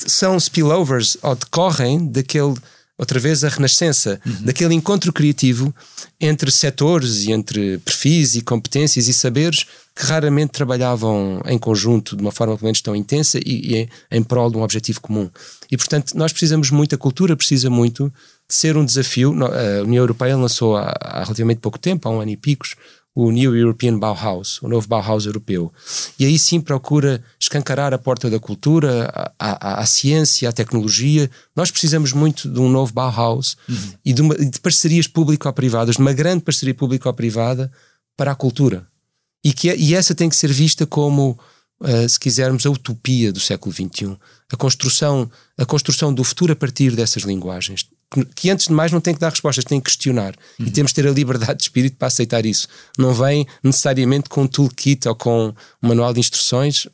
são spillovers ou decorrem daquele, outra vez, a renascença, uhum. daquele encontro criativo entre setores e entre perfis e competências e saberes que raramente trabalhavam em conjunto de uma forma pelo menos tão intensa e, e em, prol de um objetivo comum. E portanto, nós precisamos muito, a cultura precisa muito de ser um desafio. A União Europeia lançou há, há relativamente pouco tempo, há um ano e picos, o New European Bauhaus, o novo Bauhaus europeu. E aí sim procura escancarar a porta da cultura, à, ciência, à tecnologia. Nós precisamos muito de um novo Bauhaus uhum. e de, uma, de parcerias público-privadas, de uma grande parceria público-privada para a cultura. E, que, é, e essa tem que ser vista como, uh, se quisermos, a utopia do século XXI. A construção, a construção do futuro a partir dessas linguagens que antes de mais não tem que dar respostas, tem que questionar. Uhum. E temos de ter a liberdade de espírito para aceitar isso. Não vem necessariamente com um toolkit ou com um manual de instruções.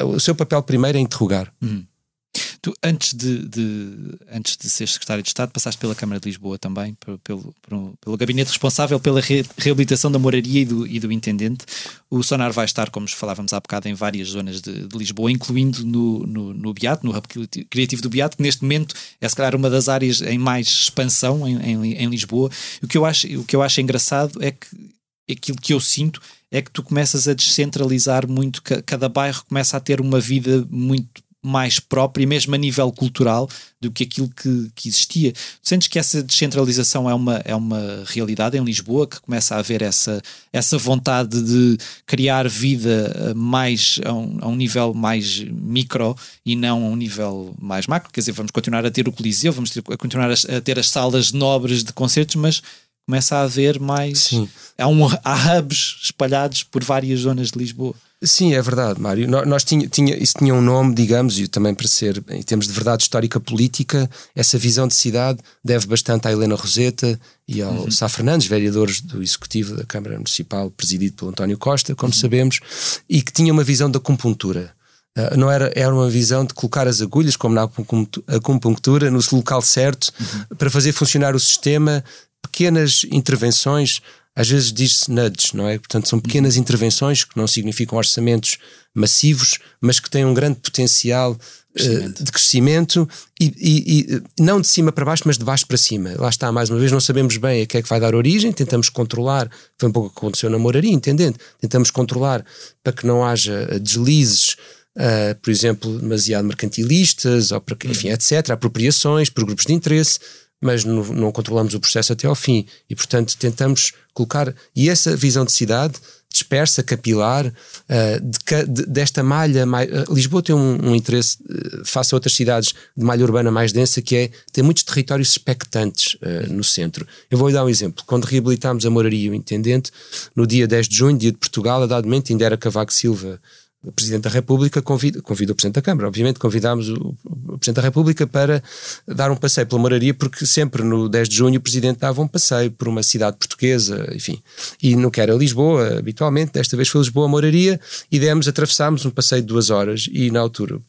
O seu papel primeiro é interrogar. Uhum. Tu, antes de, de, antes de ser secretário de Estado, passaste pela Câmara de Lisboa também, pelo, pelo, pelo gabinete responsável pela re, reabilitação da moraria e do, e do intendente. O Sonar vai estar, como falávamos há bocado, em várias zonas de, de Lisboa, incluindo no, no, no Beato, no Hub Criativo do Beato, que neste momento é se calhar uma das áreas em mais expansão em, em, em Lisboa. O que, eu acho, o que eu acho engraçado é que aquilo que eu sinto é que tu começas a descentralizar muito, cada bairro começa a ter uma vida muito mais própria, mesmo a nível cultural, do que aquilo que, que existia. Sentes que essa descentralização é uma, é uma realidade em Lisboa, que começa a haver essa, essa vontade de criar vida eh, mais a um, a um nível mais micro e não a um nível mais macro? Quer dizer, vamos continuar a ter o Coliseu, vamos ter, a continuar a, a ter as salas nobres de concertos, mas começa a haver mais. Sim. Há, um, há hubs espalhados por várias zonas de Lisboa. Sim, é verdade, Mário. Nós tinha, tinha, isso tinha um nome, digamos, e também para ser, em termos de verdade histórica política, essa visão de cidade deve bastante à Helena Roseta e ao uhum. Sá Fernandes, vereadores do Executivo da Câmara Municipal, presidido pelo António Costa, como uhum. sabemos, e que tinha uma visão da acupuntura. Uh, não era, era uma visão de colocar as agulhas, como na acupuntura, no local certo, uhum. para fazer funcionar o sistema pequenas intervenções, às vezes diz-se nudge, não é? Portanto, são pequenas uhum. intervenções que não significam orçamentos massivos, mas que têm um grande potencial eh, crescimento. Uh, de crescimento e, e, e, não de cima para baixo, mas de baixo para cima. Lá está, mais uma vez, não sabemos bem a que é que vai dar origem, tentamos controlar, foi um pouco o que aconteceu na Moraria, entendendo? Tentamos controlar para que não haja eh, deslizes. Uh, por exemplo, demasiado mercantilistas, ou para, enfim, uhum. etc., apropriações por grupos de interesse, mas não, não, controlamos o processo até ao fim e, portanto, tentamos colocar. E essa visão de cidade dispersa, capilar, uh, de, de, desta malha. Uh, Lisboa tem um, um interesse, uh, face a outras cidades de malha urbana mais densa, que é ter muitos territórios expectantes no centro. Eu vou-lhe dar um exemplo. Quando reabilitámos a Moraria e o Intendente, no dia 10 de junho, dia de Portugal, a dado momento, ainda era Cavaco Silva o Presidente da República convida, convida o Presidente da Câmara. Obviamente convidámos o, o, Presidente da República para dar um passeio pela Moraria, porque sempre no 10 de junho o Presidente dava um passeio por uma cidade portuguesa, enfim. E não quer a Lisboa, habitualmente, desta vez foi Lisboa, Moraria, e demos, atravessámos um passeio de duas horas, e na altura,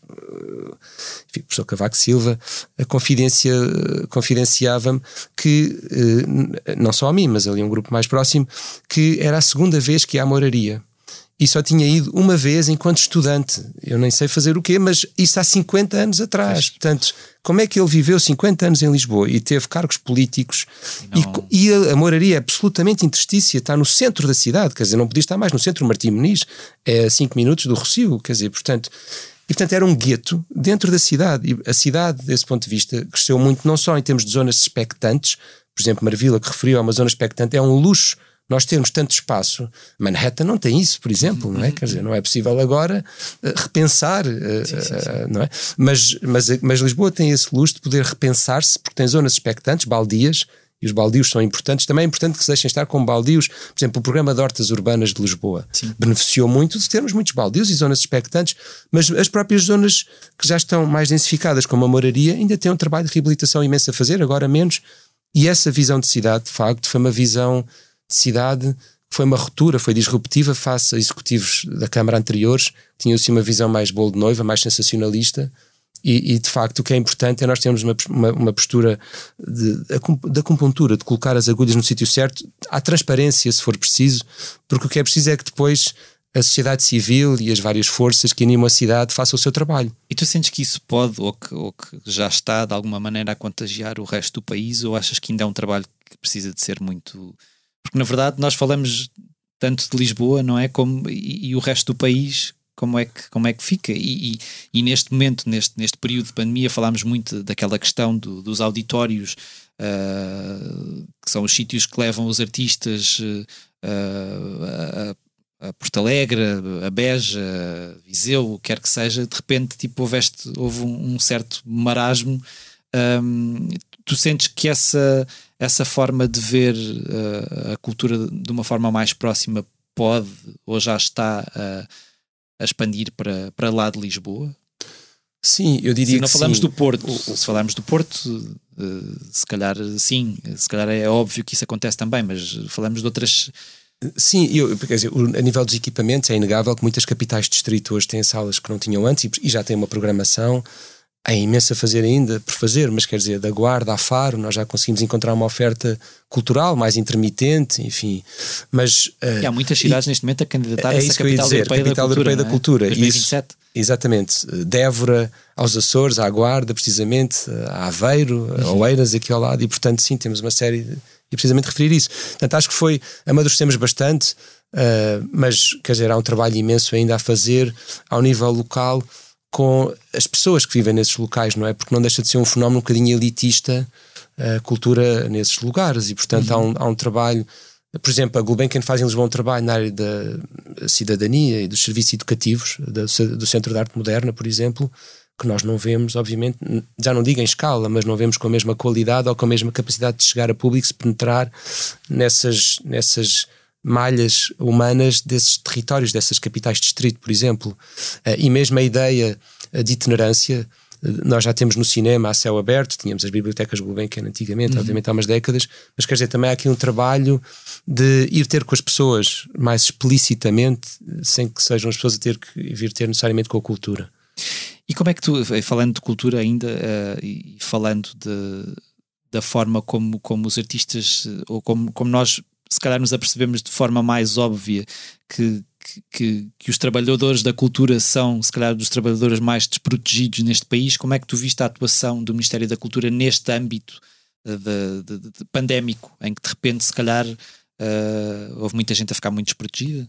enfim, o professor Cavaco Silva confidencia, confidenciava-me que, eh, não só a mim, mas ali um grupo mais próximo, que era a segunda vez que ia à Moraria e só tinha ido uma vez enquanto estudante. Eu nem sei fazer o quê, mas isso há 50 anos atrás. Portanto, como é que ele viveu 50 anos em Lisboa e teve cargos políticos não... e, e, a, a moraria é absolutamente interstícia, está no centro da cidade, quer dizer, não podia estar mais no centro Martim Muniz, é a 5 minutos do Rocio, quer dizer, portanto. E portanto era um gueto dentro da cidade. E a cidade, desse ponto de vista, cresceu muito, não só em termos de zonas expectantes, por exemplo, Marvila, que referiu a uma zona expectante, é um luxo nós temos tanto espaço. Manhattan não tem isso, por exemplo, não é? Quer dizer, não é possível agora uh, repensar, uh, sim, sim, sim. Uh, não é? Mas, mas, mas Lisboa tem esse luxo de poder repensar-se, porque tem zonas expectantes, baldias, e os baldios são importantes. Também é importante que se deixem estar com baldios. Por exemplo, o programa de hortas urbanas de Lisboa Sim. beneficiou muito de termos muitos baldios e zonas expectantes, mas as próprias zonas que já estão mais densificadas, como a moraria, ainda têm um trabalho de reabilitação imenso a fazer, agora menos. E essa visão de cidade, de facto, foi uma visão cidade foi uma ruptura, foi disruptiva face a executivos da Câmara anteriores, tinham assim uma visão mais bolo de noiva, mais sensacionalista. E, e, de facto o que é importante é nós termos uma, uma, uma postura de, da acupuntura, de colocar as agulhas no sítio certo, à transparência se for preciso, porque o que é preciso é que depois a sociedade civil e as várias forças que animam a cidade façam o seu trabalho. E tu sentes que isso pode ou que, ou que já está de alguma maneira a contagiar o resto do país ou achas que ainda é um trabalho que precisa de ser muito porque na verdade nós falamos tanto de Lisboa, não é? Como, e, e o resto do país, como é que, como é que fica. E, e, e, neste momento, neste, neste período de pandemia, falámos muito daquela questão do, dos auditórios, uh, que são os sítios que levam os artistas uh, a, a, Porto Alegre, a Beja, a Viseu, o que quer que seja. De repente, tipo, houveste, houve um, um certo marasmo. Um, tu sentes que essa essa forma de ver uh, a cultura de uma forma mais próxima pode ou já está a, a expandir para, para lá de Lisboa? Sim, eu diria se não que falamos sim. do Porto, se falarmos do Porto, uh, se calhar sim, se calhar é óbvio que isso acontece também, mas falamos de outras. Sim, eu, quer dizer, a nível dos equipamentos é inegável que muitas capitais de distrito hoje têm salas que não tinham antes e já têm uma programação há imenso a fazer ainda por fazer, mas quer dizer, da Guarda a Faro, nós já conseguimos encontrar uma oferta cultural mais intermitente, enfim. Mas, uh, e há muatas cidades e, neste momento a candidatar é a essa capital, dizer, europeia, capital da cultura, europeia da cultura. 2027. Isso, exatamente. Dévora, aos Açores, à Guarda, precisamente, a Aveiro, a uhum. Oeiras, aqui ao lado, e portanto, sim, temos uma série. De, e precisamente referir isso. Portanto, acho que foi. Amadurecemos bastante, uh, mas, quer dizer, há um trabalho imenso ainda a fazer ao nível local com as pessoas que vivem nesses locais, não é? Porque não deixa de ser um fenómeno um bocadinho elitista a cultura nesses lugares e, portanto, uhum. há, um, há um trabalho. Por exemplo, a Gulbenkian faz em Lisboa um trabalho na área da cidadania e dos serviços educativos, do Centro de Arte Moderna, por exemplo, que nós não vemos, obviamente, já não digo em escala, mas não vemos com a mesma qualidade ou com a mesma capacidade de chegar a público, se penetrar nessas, nessas malhas humanas desses territórios, dessas capitais de distrito, por exemplo. Eh, e mesmo a ideia eh, de itinerância, eh, nós já temos no cinema a céu aberto, tínhamos as bibliotecas Gulbenkian antigamente, uhum. obviamente há umas décadas, mas quer dizer, também há aqui um trabalho de ir ter com as pessoas mais explicitamente, sem que sejam as pessoas a ter que vir ter necessariamente com a cultura. E como é que tu, falando de cultura ainda, uh, e falando de, da forma como, como os artistas, ou como, como nós se calhar nos apercebemos de forma mais óbvia que, que, que, os trabalhadores da cultura são, se calhar, dos trabalhadores mais desprotegidos neste país. Como é que tu viste a atuação do Ministério da Cultura neste âmbito eh, de, de, de, de pandémico, em que de repente, se calhar, uh, houve muita gente a ficar muito desprotegida?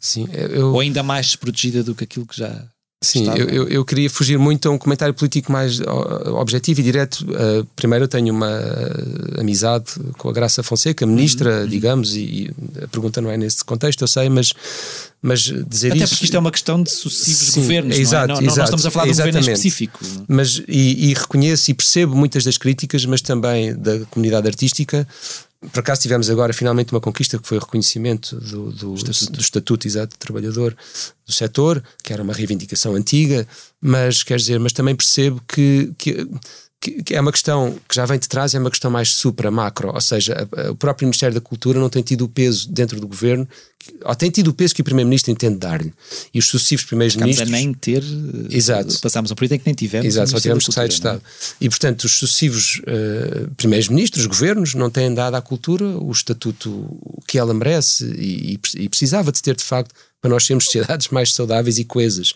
Sim, eu... Ou ainda mais desprotegida do que aquilo que já Sim, eu, eu, eu, queria fugir muito a um comentário político mais objetivo e direto. Uh, primeiro, eu tenho uma amizade com a Graça Fonseca, ministra, uhum. digamos, e, e, a pergunta não é nesse contexto, eu sei, mas, mas dizer Até isso. porque isto é uma questão de sucessivos Sim, governos, exato, não, é? não, exato, não estamos a falar de um governo específico. Mas, e, e reconheço e percebo muitas das críticas, mas também da comunidade artística, por acaso tivemos agora finalmente uma conquista que foi o reconhecimento do, do, estatuto. do estatuto exato de trabalhador do setor, que era uma reivindicação antiga, mas quer dizer, mas também percebo que, que que, que, é uma questão que já vem de trás, é uma questão mais supra, macro, ou seja, a, a, o próprio Ministério da Cultura não tem tido o peso dentro do governo, ou tem tido o peso que o Primeiro-Ministro entende dar-lhe. E os sucessivos Primeiros-Ministros. a nem ter. Exato. Passámos um período em que nem tivemos. Exato, só tivemos que sair de Estado. É? E, portanto, os sucessivos uh, Primeiros-Ministros, governos, não têm dado à cultura o estatuto que ela merece e, e, e precisava de ter, de facto, para nós sermos sociedades mais saudáveis e coesas.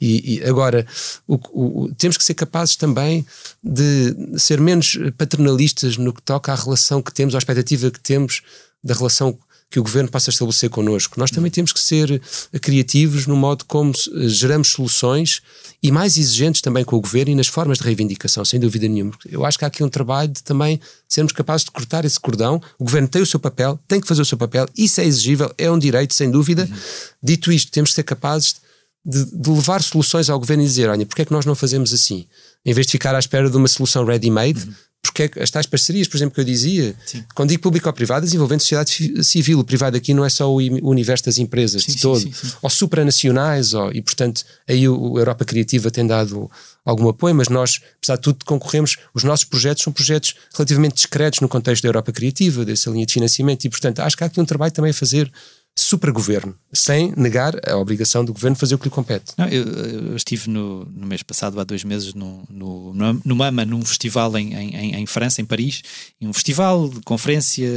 E, e agora, o, o, temos que ser capazes também de ser menos paternalistas no que toca à relação que temos, à expectativa que temos da relação que o governo possa estabelecer connosco. Nós também temos que ser criativos no modo como geramos soluções e mais exigentes também com o governo e nas formas de reivindicação, sem dúvida nenhuma. Eu acho que há aqui um trabalho de também sermos capazes de cortar esse cordão. O governo tem o seu papel, tem que fazer o seu papel, isso é exigível, é um direito, sem dúvida. Uhum. Dito isto, temos que ser capazes de, de, levar soluções ao governo e dizer: olha, porque é que nós não fazemos assim? Em vez de ficar à espera de uma solução ready-made, uhum porque é as tais parcerias, por exemplo, que eu dizia, sim. quando digo público ou privado, envolvendo sociedade civil, o privado aqui não é só o universo das empresas sim, de todo, sim, ou supranacionais, ou, e portanto aí o, Europa Criativa tem dado algum apoio, mas nós, apesar de tudo, concorremos, os nossos projetos são projetos relativamente discretos no contexto da Europa Criativa, dessa linha de financiamento, e portanto acho que há aqui um trabalho também a fazer supergoverno, sem negar a obrigação do governo fazer o que lhe compete. Não, eu, eu, estive no, no, mês passado, há dois meses, no, no, no MAMA, num festival em, em, em França, em Paris, um festival de conferência,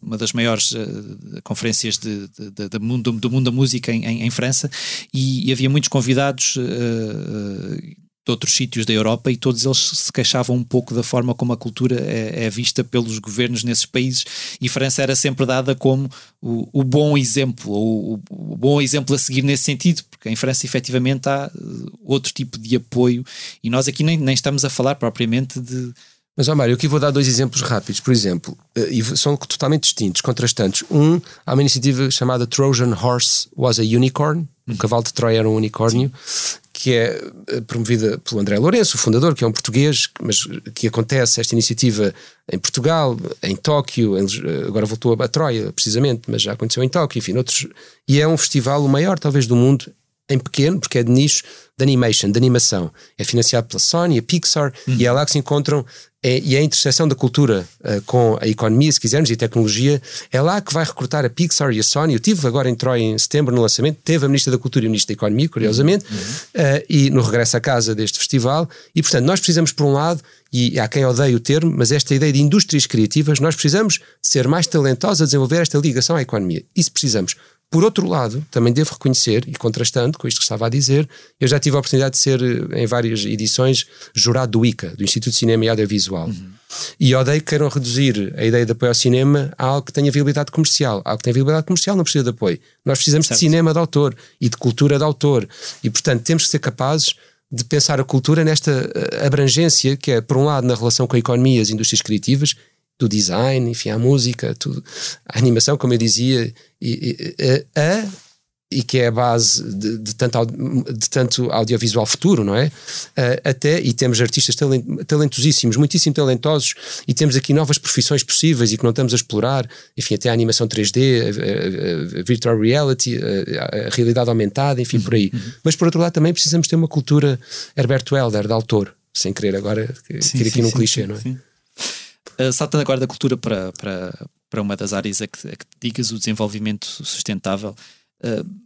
uma das maiores uh, conferências de, de, de, mundo, do mundo da música em, em França, e, e, havia muitos convidados. Uh, de outros sítios da Europa e todos eles se queixavam um pouco da forma como a cultura é, é vista pelos governos nesses países e França era sempre dada como o, o bom exemplo, ou o, o, bom exemplo a seguir nesse sentido, porque em França efetivamente há eh, outro tipo de apoio e nós aqui nem, nem estamos a falar propriamente de mas, ó Mário, eu aqui vou dar dois exemplos rápidos. Por exemplo, eh, e são totalmente distintos, contrastantes. Um, há uma iniciativa chamada Trojan Horse Was a Unicorn. O uhum. cavalo de Troia era um unicórnio. Sim que é eh, promovida pelo André Lourenço, o fundador, que é um português, mas que acontece esta iniciativa em Portugal, em Tóquio, em, eh, agora voltou a Troia, precisamente, mas já aconteceu em Tóquio, enfim, outros. E é um festival o maior, talvez, do mundo, em pequeno, porque é de nicho de animation, de animação. É financiado pela Sony, a Pixar, uhum. e é lá que se encontram é, e a interseção da cultura uh, com a economia, se quisermos, e a tecnologia, é lá que vai recrutar a Pixar e a Sony. Eu tive agora em Troia em setembro no lançamento, teve a Ministra da Cultura e o Ministro da Economia, curiosamente, uhum. uh, e no regresso à casa deste festival. E portanto, nós precisamos, por um lado, e há quem odeie o termo, mas esta ideia de indústrias criativas, nós precisamos ser mais talentosos a desenvolver esta ligação à economia. Isso precisamos. Por outro lado, também devo reconhecer, e contrastando com isto que estava a dizer, eu já tive a oportunidade de ser, eh, em várias edições, jurado do ICA, do Instituto de Cinema e Audiovisual. Uhum. E odeio que queiram reduzir a ideia de apoio ao cinema a algo que tenha viabilidade comercial. Algo que tenha viabilidade comercial não precisa de apoio. Nós precisamos certo. de cinema de autor e de cultura de autor. E, portanto, temos que ser capazes de pensar a cultura nesta eh, abrangência que é, por um lado, na relação com a economia e as indústrias criativas, do design, enfim, a música, tudo, a animação, como eu dizia, e, e, a, e que é a base de, de, tanto, de tanto audiovisual futuro, não é? até, e temos artistas talentosíssimos, muitíssimo talentosos, e temos aqui novas profissões possíveis e que não estamos a explorar, enfim, até a animação 3D, a, a, a virtual reality, a, a, realidade aumentada, enfim, por aí. Uhum. Mas por outro lado também precisamos ter uma cultura Herbert Welder, de autor, sem querer agora, sim, aqui sim, num sim, clichê, não é? Sim. Uh, saltando agora da cultura para, para, para uma das áreas a que, a que digas o desenvolvimento sustentável, uh,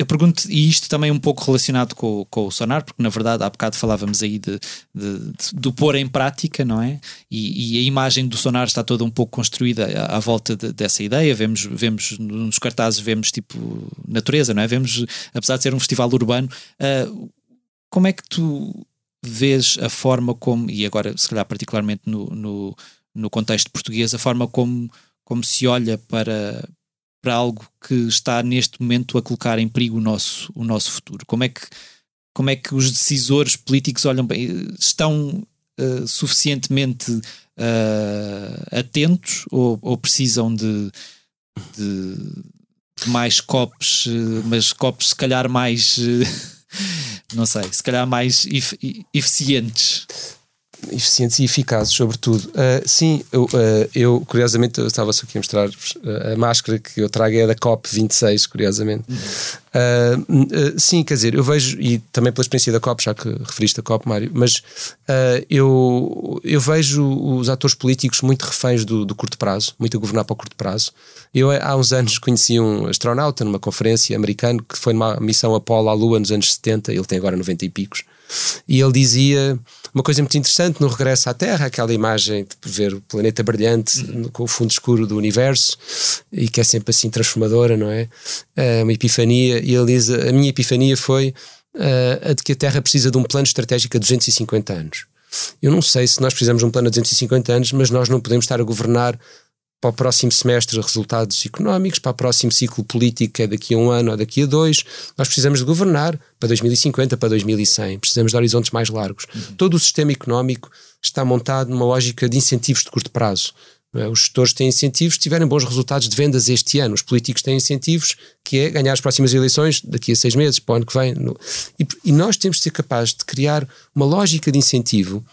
eu pergunto, e isto também um pouco relacionado com, com o sonar, porque na verdade há bocado falávamos aí de, de, de do pôr em prática, não é? E, e, a imagem do sonar está toda um pouco construída à, à volta de, dessa ideia. Vemos, vemos nos cartazes, vemos tipo natureza, não é? Vemos, apesar de ser um festival urbano, uh, como é que tu vês a forma como, e agora se calhar particularmente no, no, no contexto português, a forma como, como se olha para, para algo que está neste momento a colocar em perigo o nosso, o nosso futuro? Como é que, como é que os decisores políticos olham bem? Estão uh, suficientemente uh, atentos ou, ou precisam de, de, mais copos, uh, mas copos se calhar mais não sei, se calhar mais eficientes. Eficientes e eficazes, sobretudo. Uh, sim, eu, uh, eu, curiosamente, eu estava só aqui a mostrar uh, a máscara que eu trago é da COP26, curiosamente. Uhum. sim, quer dizer, eu vejo, e também pela experiência da COP, já que referiste a COP, Mário, mas eu, eu vejo os atores políticos muito reféns do, do curto prazo, muito a governar para o curto prazo. Eu há uns anos conheci um astronauta numa conferência americano que foi numa missão Apollo à Lua nos anos 70, ele tem agora 90 e picos, e ele dizia uma coisa muito interessante no regresso à Terra, aquela imagem de ver o planeta brilhante uhum. com o fundo escuro do universo e que é sempre assim transformadora, não é? é uma epifania, e ele diz: a minha epifania foi uh, a de que a Terra precisa de um plano estratégico a 250 anos. Eu não sei se nós precisamos de um plano a 250 anos, mas nós não podemos estar a governar para o próximo semestre resultados económicos, para o próximo ciclo político que é daqui a um ano ou daqui a dois. Nós precisamos de governar para 2050, para 2100. Precisamos de horizontes mais largos. Uhum. Todo o sistema económico está montado numa lógica de incentivos de curto prazo. É? Os gestores têm incentivos se tiverem bons resultados de vendas este ano. Os políticos têm incentivos que é ganhar as próximas eleições daqui a seis meses, para o ano que vem. E, e nós temos de ser capazes de criar uma lógica de incentivo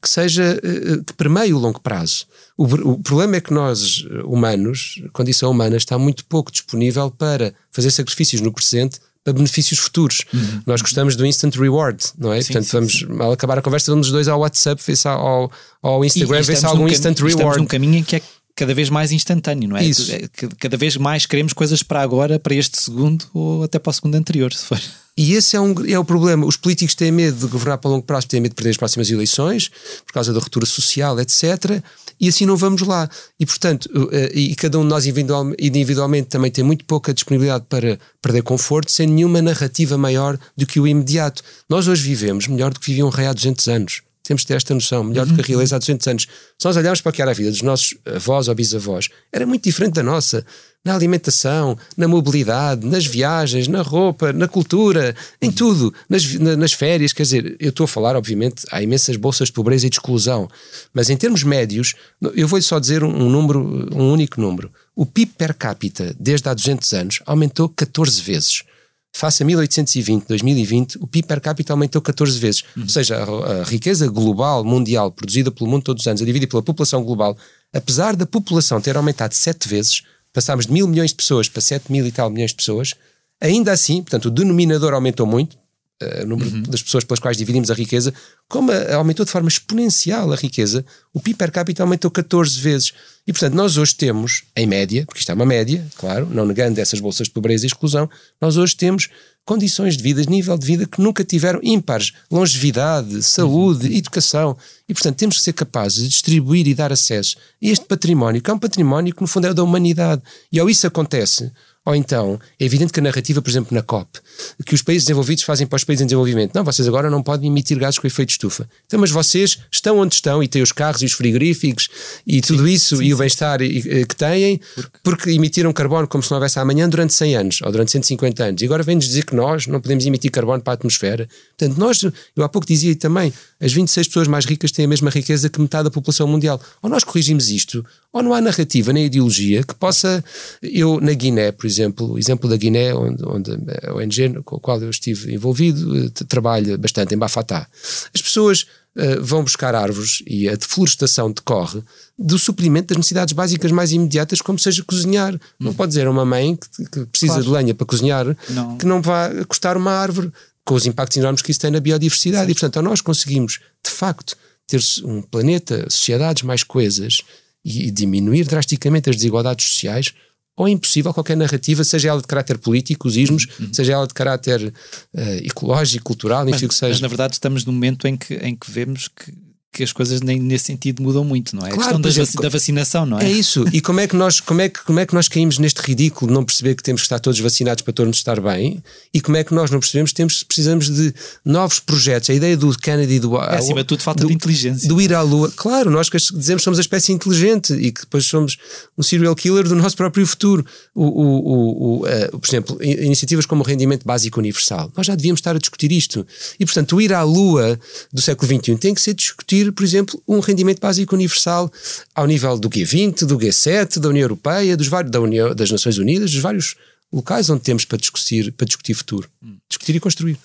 que seja eh, eh, que permeie o longo prazo. O, o, problema é que nós, humanos, condição humana, está muito pouco disponível para fazer sacrifícios no presente para benefícios futuros. Uhum. Nós gostamos do instant reward, não é? Sim, Portanto, sim, vamos sim. ao acabar a conversa, vamos dois ao WhatsApp, se ao, ao Instagram, ver se há algum instant reward. Estamos num caminho em que é cada vez mais instantâneo, não é? Isso. É cada vez mais queremos coisas para agora, para este segundo ou até para o segundo anterior, se for. E esse é, um, é o problema. Os políticos têm medo de governar para longo prazo, têm medo de perder as próximas eleições, por causa da ruptura social, etc. E assim não vamos lá. E, portanto, eh, e cada um de nós individualmente também tem muito pouca disponibilidade para perder conforto, sem nenhuma narrativa maior do que o imediato. Nós hoje vivemos melhor do que viviam um rei há 200 anos. Temos de ter esta noção, melhor uhum. do que a uhum. realeza há 200 anos. Se nós olharmos para o que era a vida dos nossos avós ou bisavós, era muito diferente da nossa. Na alimentação, na mobilidade, nas viagens, na roupa, na cultura, em uhum. tudo, nas, nas férias. Quer dizer, eu estou a falar, obviamente, há imensas bolsas de pobreza e de exclusão, mas em termos médios, eu vou-lhe só dizer um, um número, um único número. O PIB per capita, desde há 200 anos, aumentou 14 vezes face a 1820, 2020, o PIB per capita aumentou 14 vezes. Uhum. Ou seja, a, a, riqueza global, mundial, produzida pelo mundo todos os anos, a dividir pela população global, apesar da população ter aumentado 7 vezes, passámos de mil milhões de pessoas para 7 mil e tal milhões de pessoas, ainda assim, portanto, o denominador aumentou muito, uh, o número uhum. das pessoas pelas quais dividimos a riqueza, como aumentou de forma exponencial a riqueza, o PIB per capita aumentou 14 vezes. E, portanto, nós hoje temos, em média, porque isto é uma média, claro, não negando essas bolsas de pobreza e exclusão, nós hoje temos condições de vida, nível de vida que nunca tiveram ímpares, longevidade, saúde, uhum. educação. E, portanto, temos que ser capazes de distribuir e dar acesso a este património, que é um património que, no fundo, é da humanidade. E ao isso acontece, ou então, é evidente que a narrativa, por exemplo, na COP, que os países desenvolvidos fazem para os países em desenvolvimento. Não, vocês agora não podem emitir gases com efeito de estufa. Então, mas vocês estão onde estão e têm os carros e os frigoríficos e tudo sim, isso sim, e o bem-estar eh, que têm porque... porque... emitiram carbono como se não houvesse amanhã durante 100 anos ou durante 150 anos. E agora vem-nos dizer que nós não podemos emitir carbono para a atmosfera. Portanto, nós, eu há pouco dizia também, as 26 pessoas mais ricas têm a mesma riqueza que metade da população mundial. Ou nós corrigimos isto, ou não há narrativa nem ideologia que possa. Eu, na Guiné, por exemplo, o exemplo da Guiné, onde, onde a ONG com a qual eu estive envolvido eh, trabalha bastante em Bafatá. As pessoas uh, vão buscar árvores e a deflorestação decorre do suprimento das necessidades básicas mais imediatas, como seja cozinhar. Hum. Não pode dizer a uma mãe que, que precisa claro. de lenha para cozinhar não. que não vá custar uma árvore, com os impactos enormes que isso tem na biodiversidade. E, portanto, nós conseguimos, de facto, ter um planeta, sociedades mais coesas e diminuir drasticamente as desigualdades sociais, ou é impossível qualquer narrativa, seja ela de caráter político, os ismos, uhum. seja ela de caráter uh, ecológico, cultural, enfim, o que seja. Mas na verdade estamos num momento em que, em que vemos que que as coisas nem nesse sentido mudam muito, não é? Claro, a questão da, exemplo, da, vacinação, não é? É isso. E como é que nós, como é que, como é que nós caímos neste ridículo de não perceber que temos que estar todos vacinados para todos estar bem? E como é que nós não percebemos que temos, precisamos de novos projetos? A ideia do Kennedy do é, acima de tudo falta do, de inteligência. Do ir à Lua. Claro, nós que dizemos que somos a espécie inteligente e que depois somos um serial killer do nosso próprio futuro. O, o, o, uh, por exemplo, iniciativas como o rendimento básico universal. Nós já devíamos estar a discutir isto. E portanto, o ir à Lua do século XXI tem que ser discutir, por exemplo, um rendimento básico universal ao nível do G20, do G7, da União Europeia, dos vários, da União, das Nações Unidas, dos vários locais onde temos para discutir, para discutir futuro. Hum. Discutir e construir.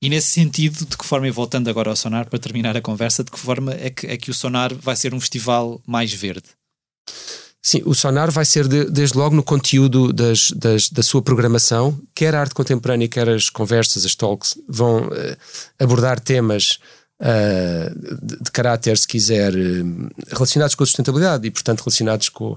E nesse sentido, de que forma, e voltando agora ao Sonar para terminar a conversa, de que forma é que, é que o Sonar vai ser um festival mais verde? Sim, o Sonar vai ser de, desde logo no conteúdo das, das, da sua programação, quer a arte contemporânea, quer as conversas, as talks, vão uh, abordar temas uh, de, de, caráter, se quiser, uh, relacionados com a sustentabilidade e, portanto, relacionados com,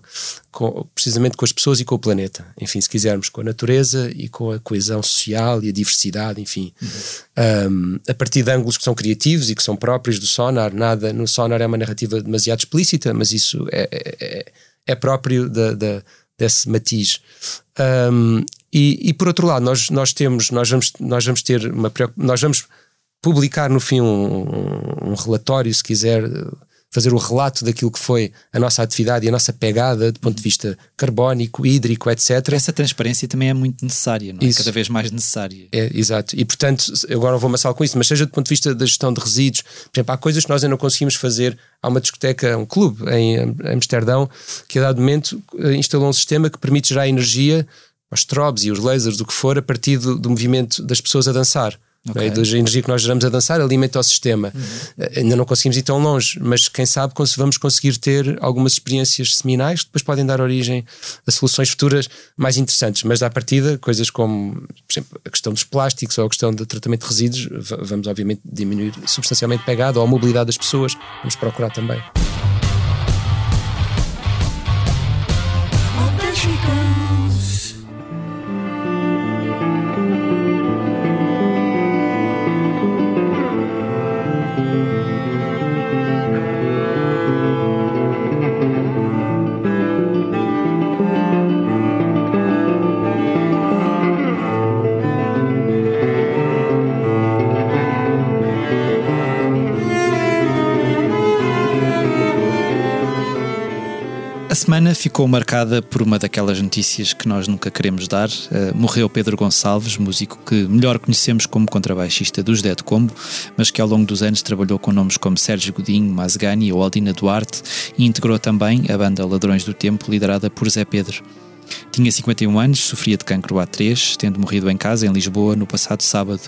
com, precisamente com as pessoas e com o planeta. Enfim, se quisermos, com a natureza e com a coesão social e a diversidade, enfim. Uhum. Um, a partir de ângulos que são criativos e que são próprios do sonar, nada no sonar é uma narrativa demasiado explícita, mas isso é, é, é, é próprio da, da, desse matiz. Um, e, e, por outro lado, nós, nós temos, nós vamos, nós vamos ter uma nós vamos publicar no fim um, um, relatório, se quiser, fazer o relato daquilo que foi a nossa atividade e a nossa pegada do ponto de vista carbónico, hídrico, etc. Essa transparência também é muito necessária, não é? Isso. Cada vez mais necessária. É, exato. E portanto, agora vou amassar com isso, mas seja do ponto de vista da gestão de resíduos, por exemplo, há coisas que nós ainda não conseguimos fazer. Há uma discoteca, um clube em Amsterdão, que a dado momento eh, instalou um sistema que permite gerar energia, os strobes e os lasers, o que for, a partir do, do movimento das pessoas a dançar. Okay. Né? Da energia que nós geramos a dançar alimenta o sistema. Uhum. Ainda não conseguimos ir tão longe, mas quem sabe vamos conseguir ter algumas experiências seminais que depois podem dar origem a soluções futuras mais interessantes. Mas à partida, coisas como, por exemplo, a questão dos plásticos ou a questão do tratamento de resíduos, vamos obviamente diminuir substancialmente pegada ou a mobilidade das pessoas, vamos procurar também. Semana ficou marcada por uma daquelas notícias que nós nunca queremos dar. Uh, morreu Pedro Gonçalves, músico que melhor conhecemos como contrabaixista dos Dead Combo, mas que ao longo dos anos trabalhou com nomes como Sérgio Godinho, Mazgani ou Aldina Duarte e integrou também a banda Ladrões do Tempo, liderada por Zé Pedro. Tinha 51 anos, sofria de cancro A3, tendo morrido em casa em Lisboa no passado sábado.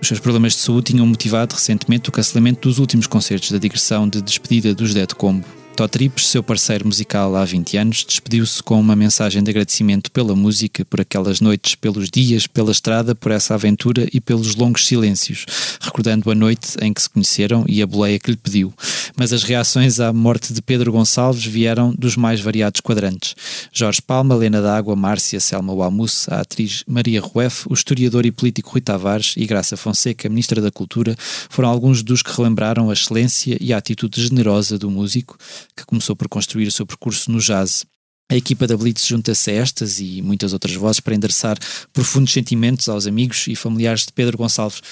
Os seus problemas de saúde tinham motivado recentemente o cancelamento dos últimos concertos da digressão de despedida dos Dead Combo Tito Trips, seu parceiro musical há 20 anos, despediu-se com uma mensagem de agradecimento pela música, por aquelas noites, pelos dias, pela estrada, por essa aventura e pelos longos silêncios, recordando a noite em que se conheceram e a boleia que lhe pediu. Mas as reações à morte de Pedro Gonçalves vieram dos mais variados quadrantes. Jorge Palma, Lena D'Água, Márcia, Selma Walmus, a atriz Maria Rueff, o historiador e político Rui Tavares e Graça Fonseca, Ministra da Cultura, foram alguns dos que relembraram a excelência e a atitude generosa do músico, que começou por construir o seu percurso no jazz. A equipa da Blitz junta-se a estas e muitas outras vozes para endereçar profundos sentimentos aos amigos e familiares de Pedro Gonçalves.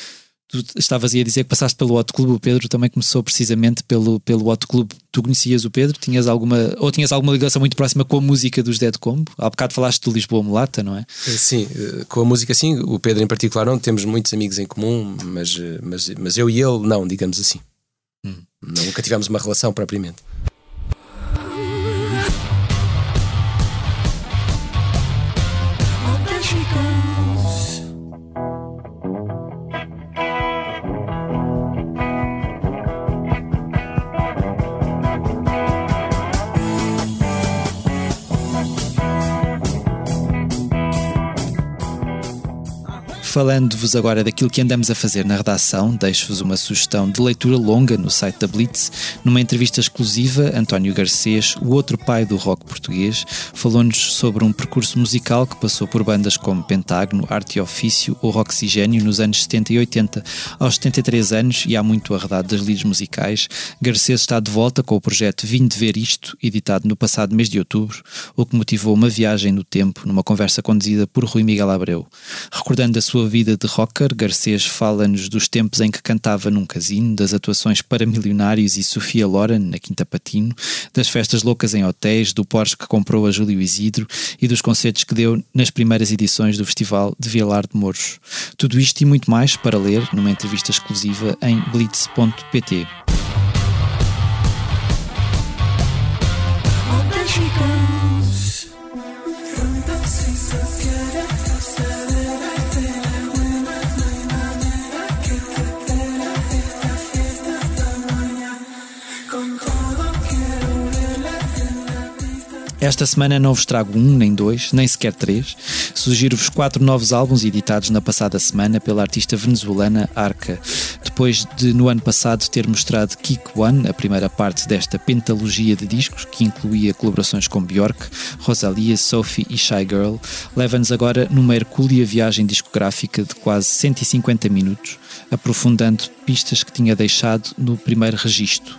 Tu estavas aí a dizer que passaste pelo Hot Clube, o Pedro também começou precisamente pelo, pelo Hot Clube. Tu conhecias o Pedro? Tinhas alguma, ou tinhas alguma ligação muito próxima com a música dos Dead Combo? Há bocado falaste do Lisboa Mulata, não é? Sim, eh, com a música sim, o Pedro em particular não, temos muitos amigos em comum, mas, eh, mas, mas eu e ele não, digamos assim. Hum. Nunca tivemos uma relação propriamente. Falando-vos agora daquilo que andamos a fazer na redação, deixo-vos uma sugestão de leitura longa no site da Blitz. Numa entrevista exclusiva, António Garcês, o outro pai do rock português, falou-nos sobre um percurso musical que passou por bandas como Pentágono, Arte e Ofício ou Roxigênio nos anos 70 e 80. Aos 73 anos, e há muito arredado das lides musicais, Garcês está de volta com o projeto Vim de Ver Isto, editado no passado mês de outubro, o que motivou uma viagem no tempo numa conversa conduzida por Rui Miguel Abreu. Recordando a sua vida de rocker, Garcês fala-nos dos tempos em que cantava num casino, das atuações para milionários e Sofia Loren na Quinta Patino, das festas loucas em hotéis, do Porsche que comprou a Júlio Isidro e dos concertos que deu nas primeiras edições do Festival de Vilar de Mouros. Tudo isto e muito mais para ler numa entrevista exclusiva em blitz.pt. Esta semana não vos trago um, nem dois, nem sequer três. Sugiro-vos quatro novos álbuns editados na passada semana pela artista venezuelana Arca. Depois de, no ano passado, ter mostrado Kick One, a primeira parte desta pentalogia de discos, que incluía colaborações com Björk, Rosalia, Sophie e Shy Girl, leva-nos agora numa hercúlea viagem discográfica de quase 150 minutos, aprofundando pistas que tinha deixado no primeiro registro.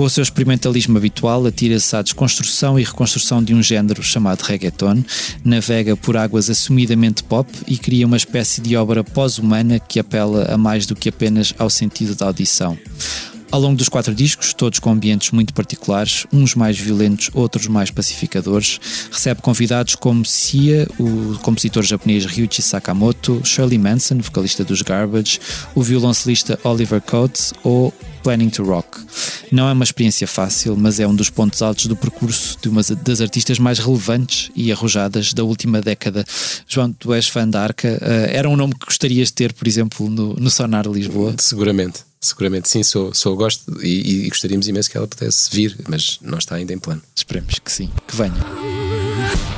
Com o seu experimentalismo habitual, atira-se à desconstrução e reconstrução de um género chamado reggaeton, navega por águas assumidamente pop e cria uma espécie de obra pós-humana que apela a mais do que apenas ao sentido da audição. Ao longo dos quatro discos, todos com ambientes muito particulares, uns mais violentos, outros mais pacificadores, recebe convidados como Sia, o compositor japonês Ryuichi Sakamoto, Shirley Manson, vocalista dos Garbage, o violoncelista Oliver Coates ou Planning to Rock. Não é uma experiência fácil, mas é um dos pontos altos do percurso de uma das artistas mais relevantes e arrojadas da última década. João, tu és fã da Arca. Uh, era um nome que gostarias de ter, por exemplo, no, no Sonar Lisboa? Seguramente. Seguramente sim, sou, sou gosto e, e gostaríamos imenso que ela pudesse vir, mas não está ainda em plano. Esperemos que sim, que venha.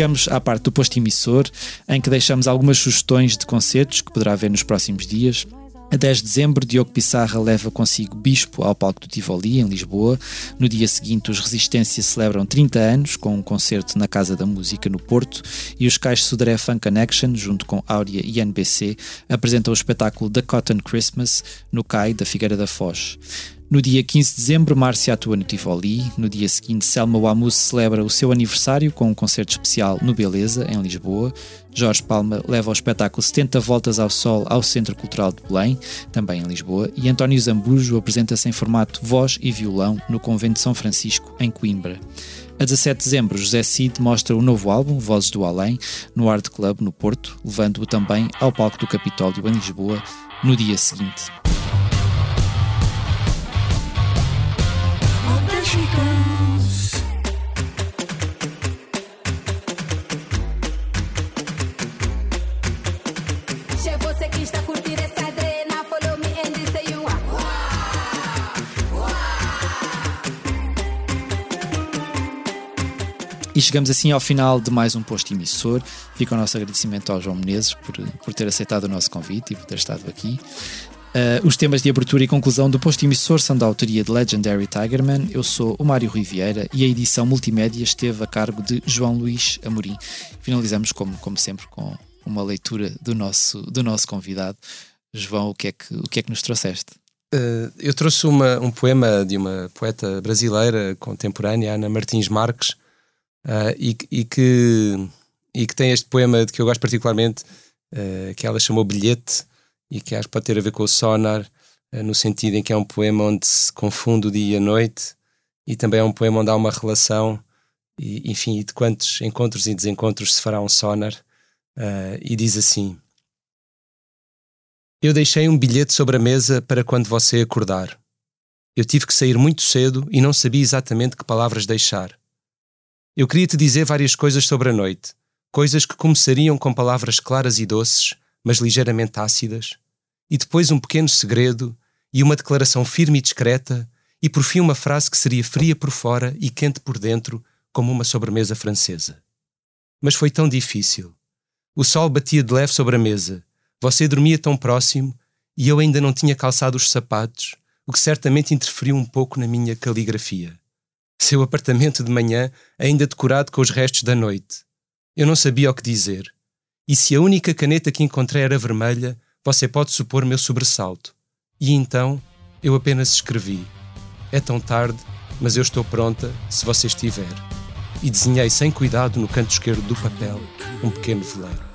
Chegamos à parte do posto emissor, em que deixamos algumas sugestões de concertos que poderá ver nos próximos dias. A 10 de dezembro, Diogo Pissarra leva consigo Bispo ao palco do Tivoli, em Lisboa. No dia seguinte, os Resistência celebram 30 anos, com um concerto na Casa da Música, no Porto, e os Cais Sudré Fun Connection, junto com Áurea e NBC, apresentam o espetáculo The Cotton Christmas, no CAI da Figueira da Foz. No dia 15 de dezembro, Márcia atua no Tivoli. No dia seguinte, Selma Wamus celebra o seu aniversário com um concerto especial no Beleza, em Lisboa. Jorge Palma leva o espetáculo 70 Voltas ao Sol ao Centro Cultural de Belém, também em Lisboa. E António Zambujo apresenta-se em formato voz e violão no Convento de São Francisco, em Coimbra. A 17 de dezembro, José Cid mostra o novo álbum, Vozes do Além, no Art Club, no Porto, levando-o também ao palco do Capitólio, em Lisboa, no dia seguinte. E chegamos assim ao final de mais um posto emissor. Fica o nosso agradecimento ao João Menezes por, por ter aceitado o nosso convite e por ter estado aqui. Uh, os temas de abertura e conclusão do posto emissor são da autoria de Legendary Tigerman. Eu sou o Mário Riviera e a edição multimédia esteve a cargo de João Luís Amorim. Finalizamos, como, como sempre, com uma leitura do nosso, do nosso convidado. João, o que é que, o que, é que nos trouxeste? Uh, eu trouxe uma, um poema de uma poeta brasileira contemporânea, Ana Martins Marques, uh, e, e, que, e que tem este poema de que eu gosto particularmente, uh, que ela chamou Bilhete, e que acho que pode ter a ver com o sonar, uh, no sentido em que é um poema onde se confunde o dia e a noite, e também é um poema onde há uma relação, e, enfim, de quantos encontros e desencontros se fará um sonar, e diz assim. Eu deixei um bilhete sobre a mesa para quando você acordar. Eu tive que sair muito cedo e não sabia exatamente que palavras deixar. Eu queria te dizer várias coisas sobre a noite, coisas que começariam com palavras claras e doces, mas ligeiramente ácidas, e depois um pequeno segredo e uma declaração firme e discreta, e por fim uma frase que seria fria por fora e quente por dentro, como uma sobremesa francesa. Mas foi tão difícil. O sol batia de leve sobre a mesa, você dormia tão próximo e eu ainda não tinha calçado os sapatos, o que certamente interferiu um pouco na minha caligrafia seu apartamento de manhã ainda decorado com os restos da noite. Eu não sabia o que dizer. E se a única caneta que encontrei era vermelha, você pode supor meu sobressalto. E então eu apenas escrevi: É tão tarde, mas eu estou pronta se você estiver. E desenhei sem cuidado no canto esquerdo do papel um pequeno veleiro.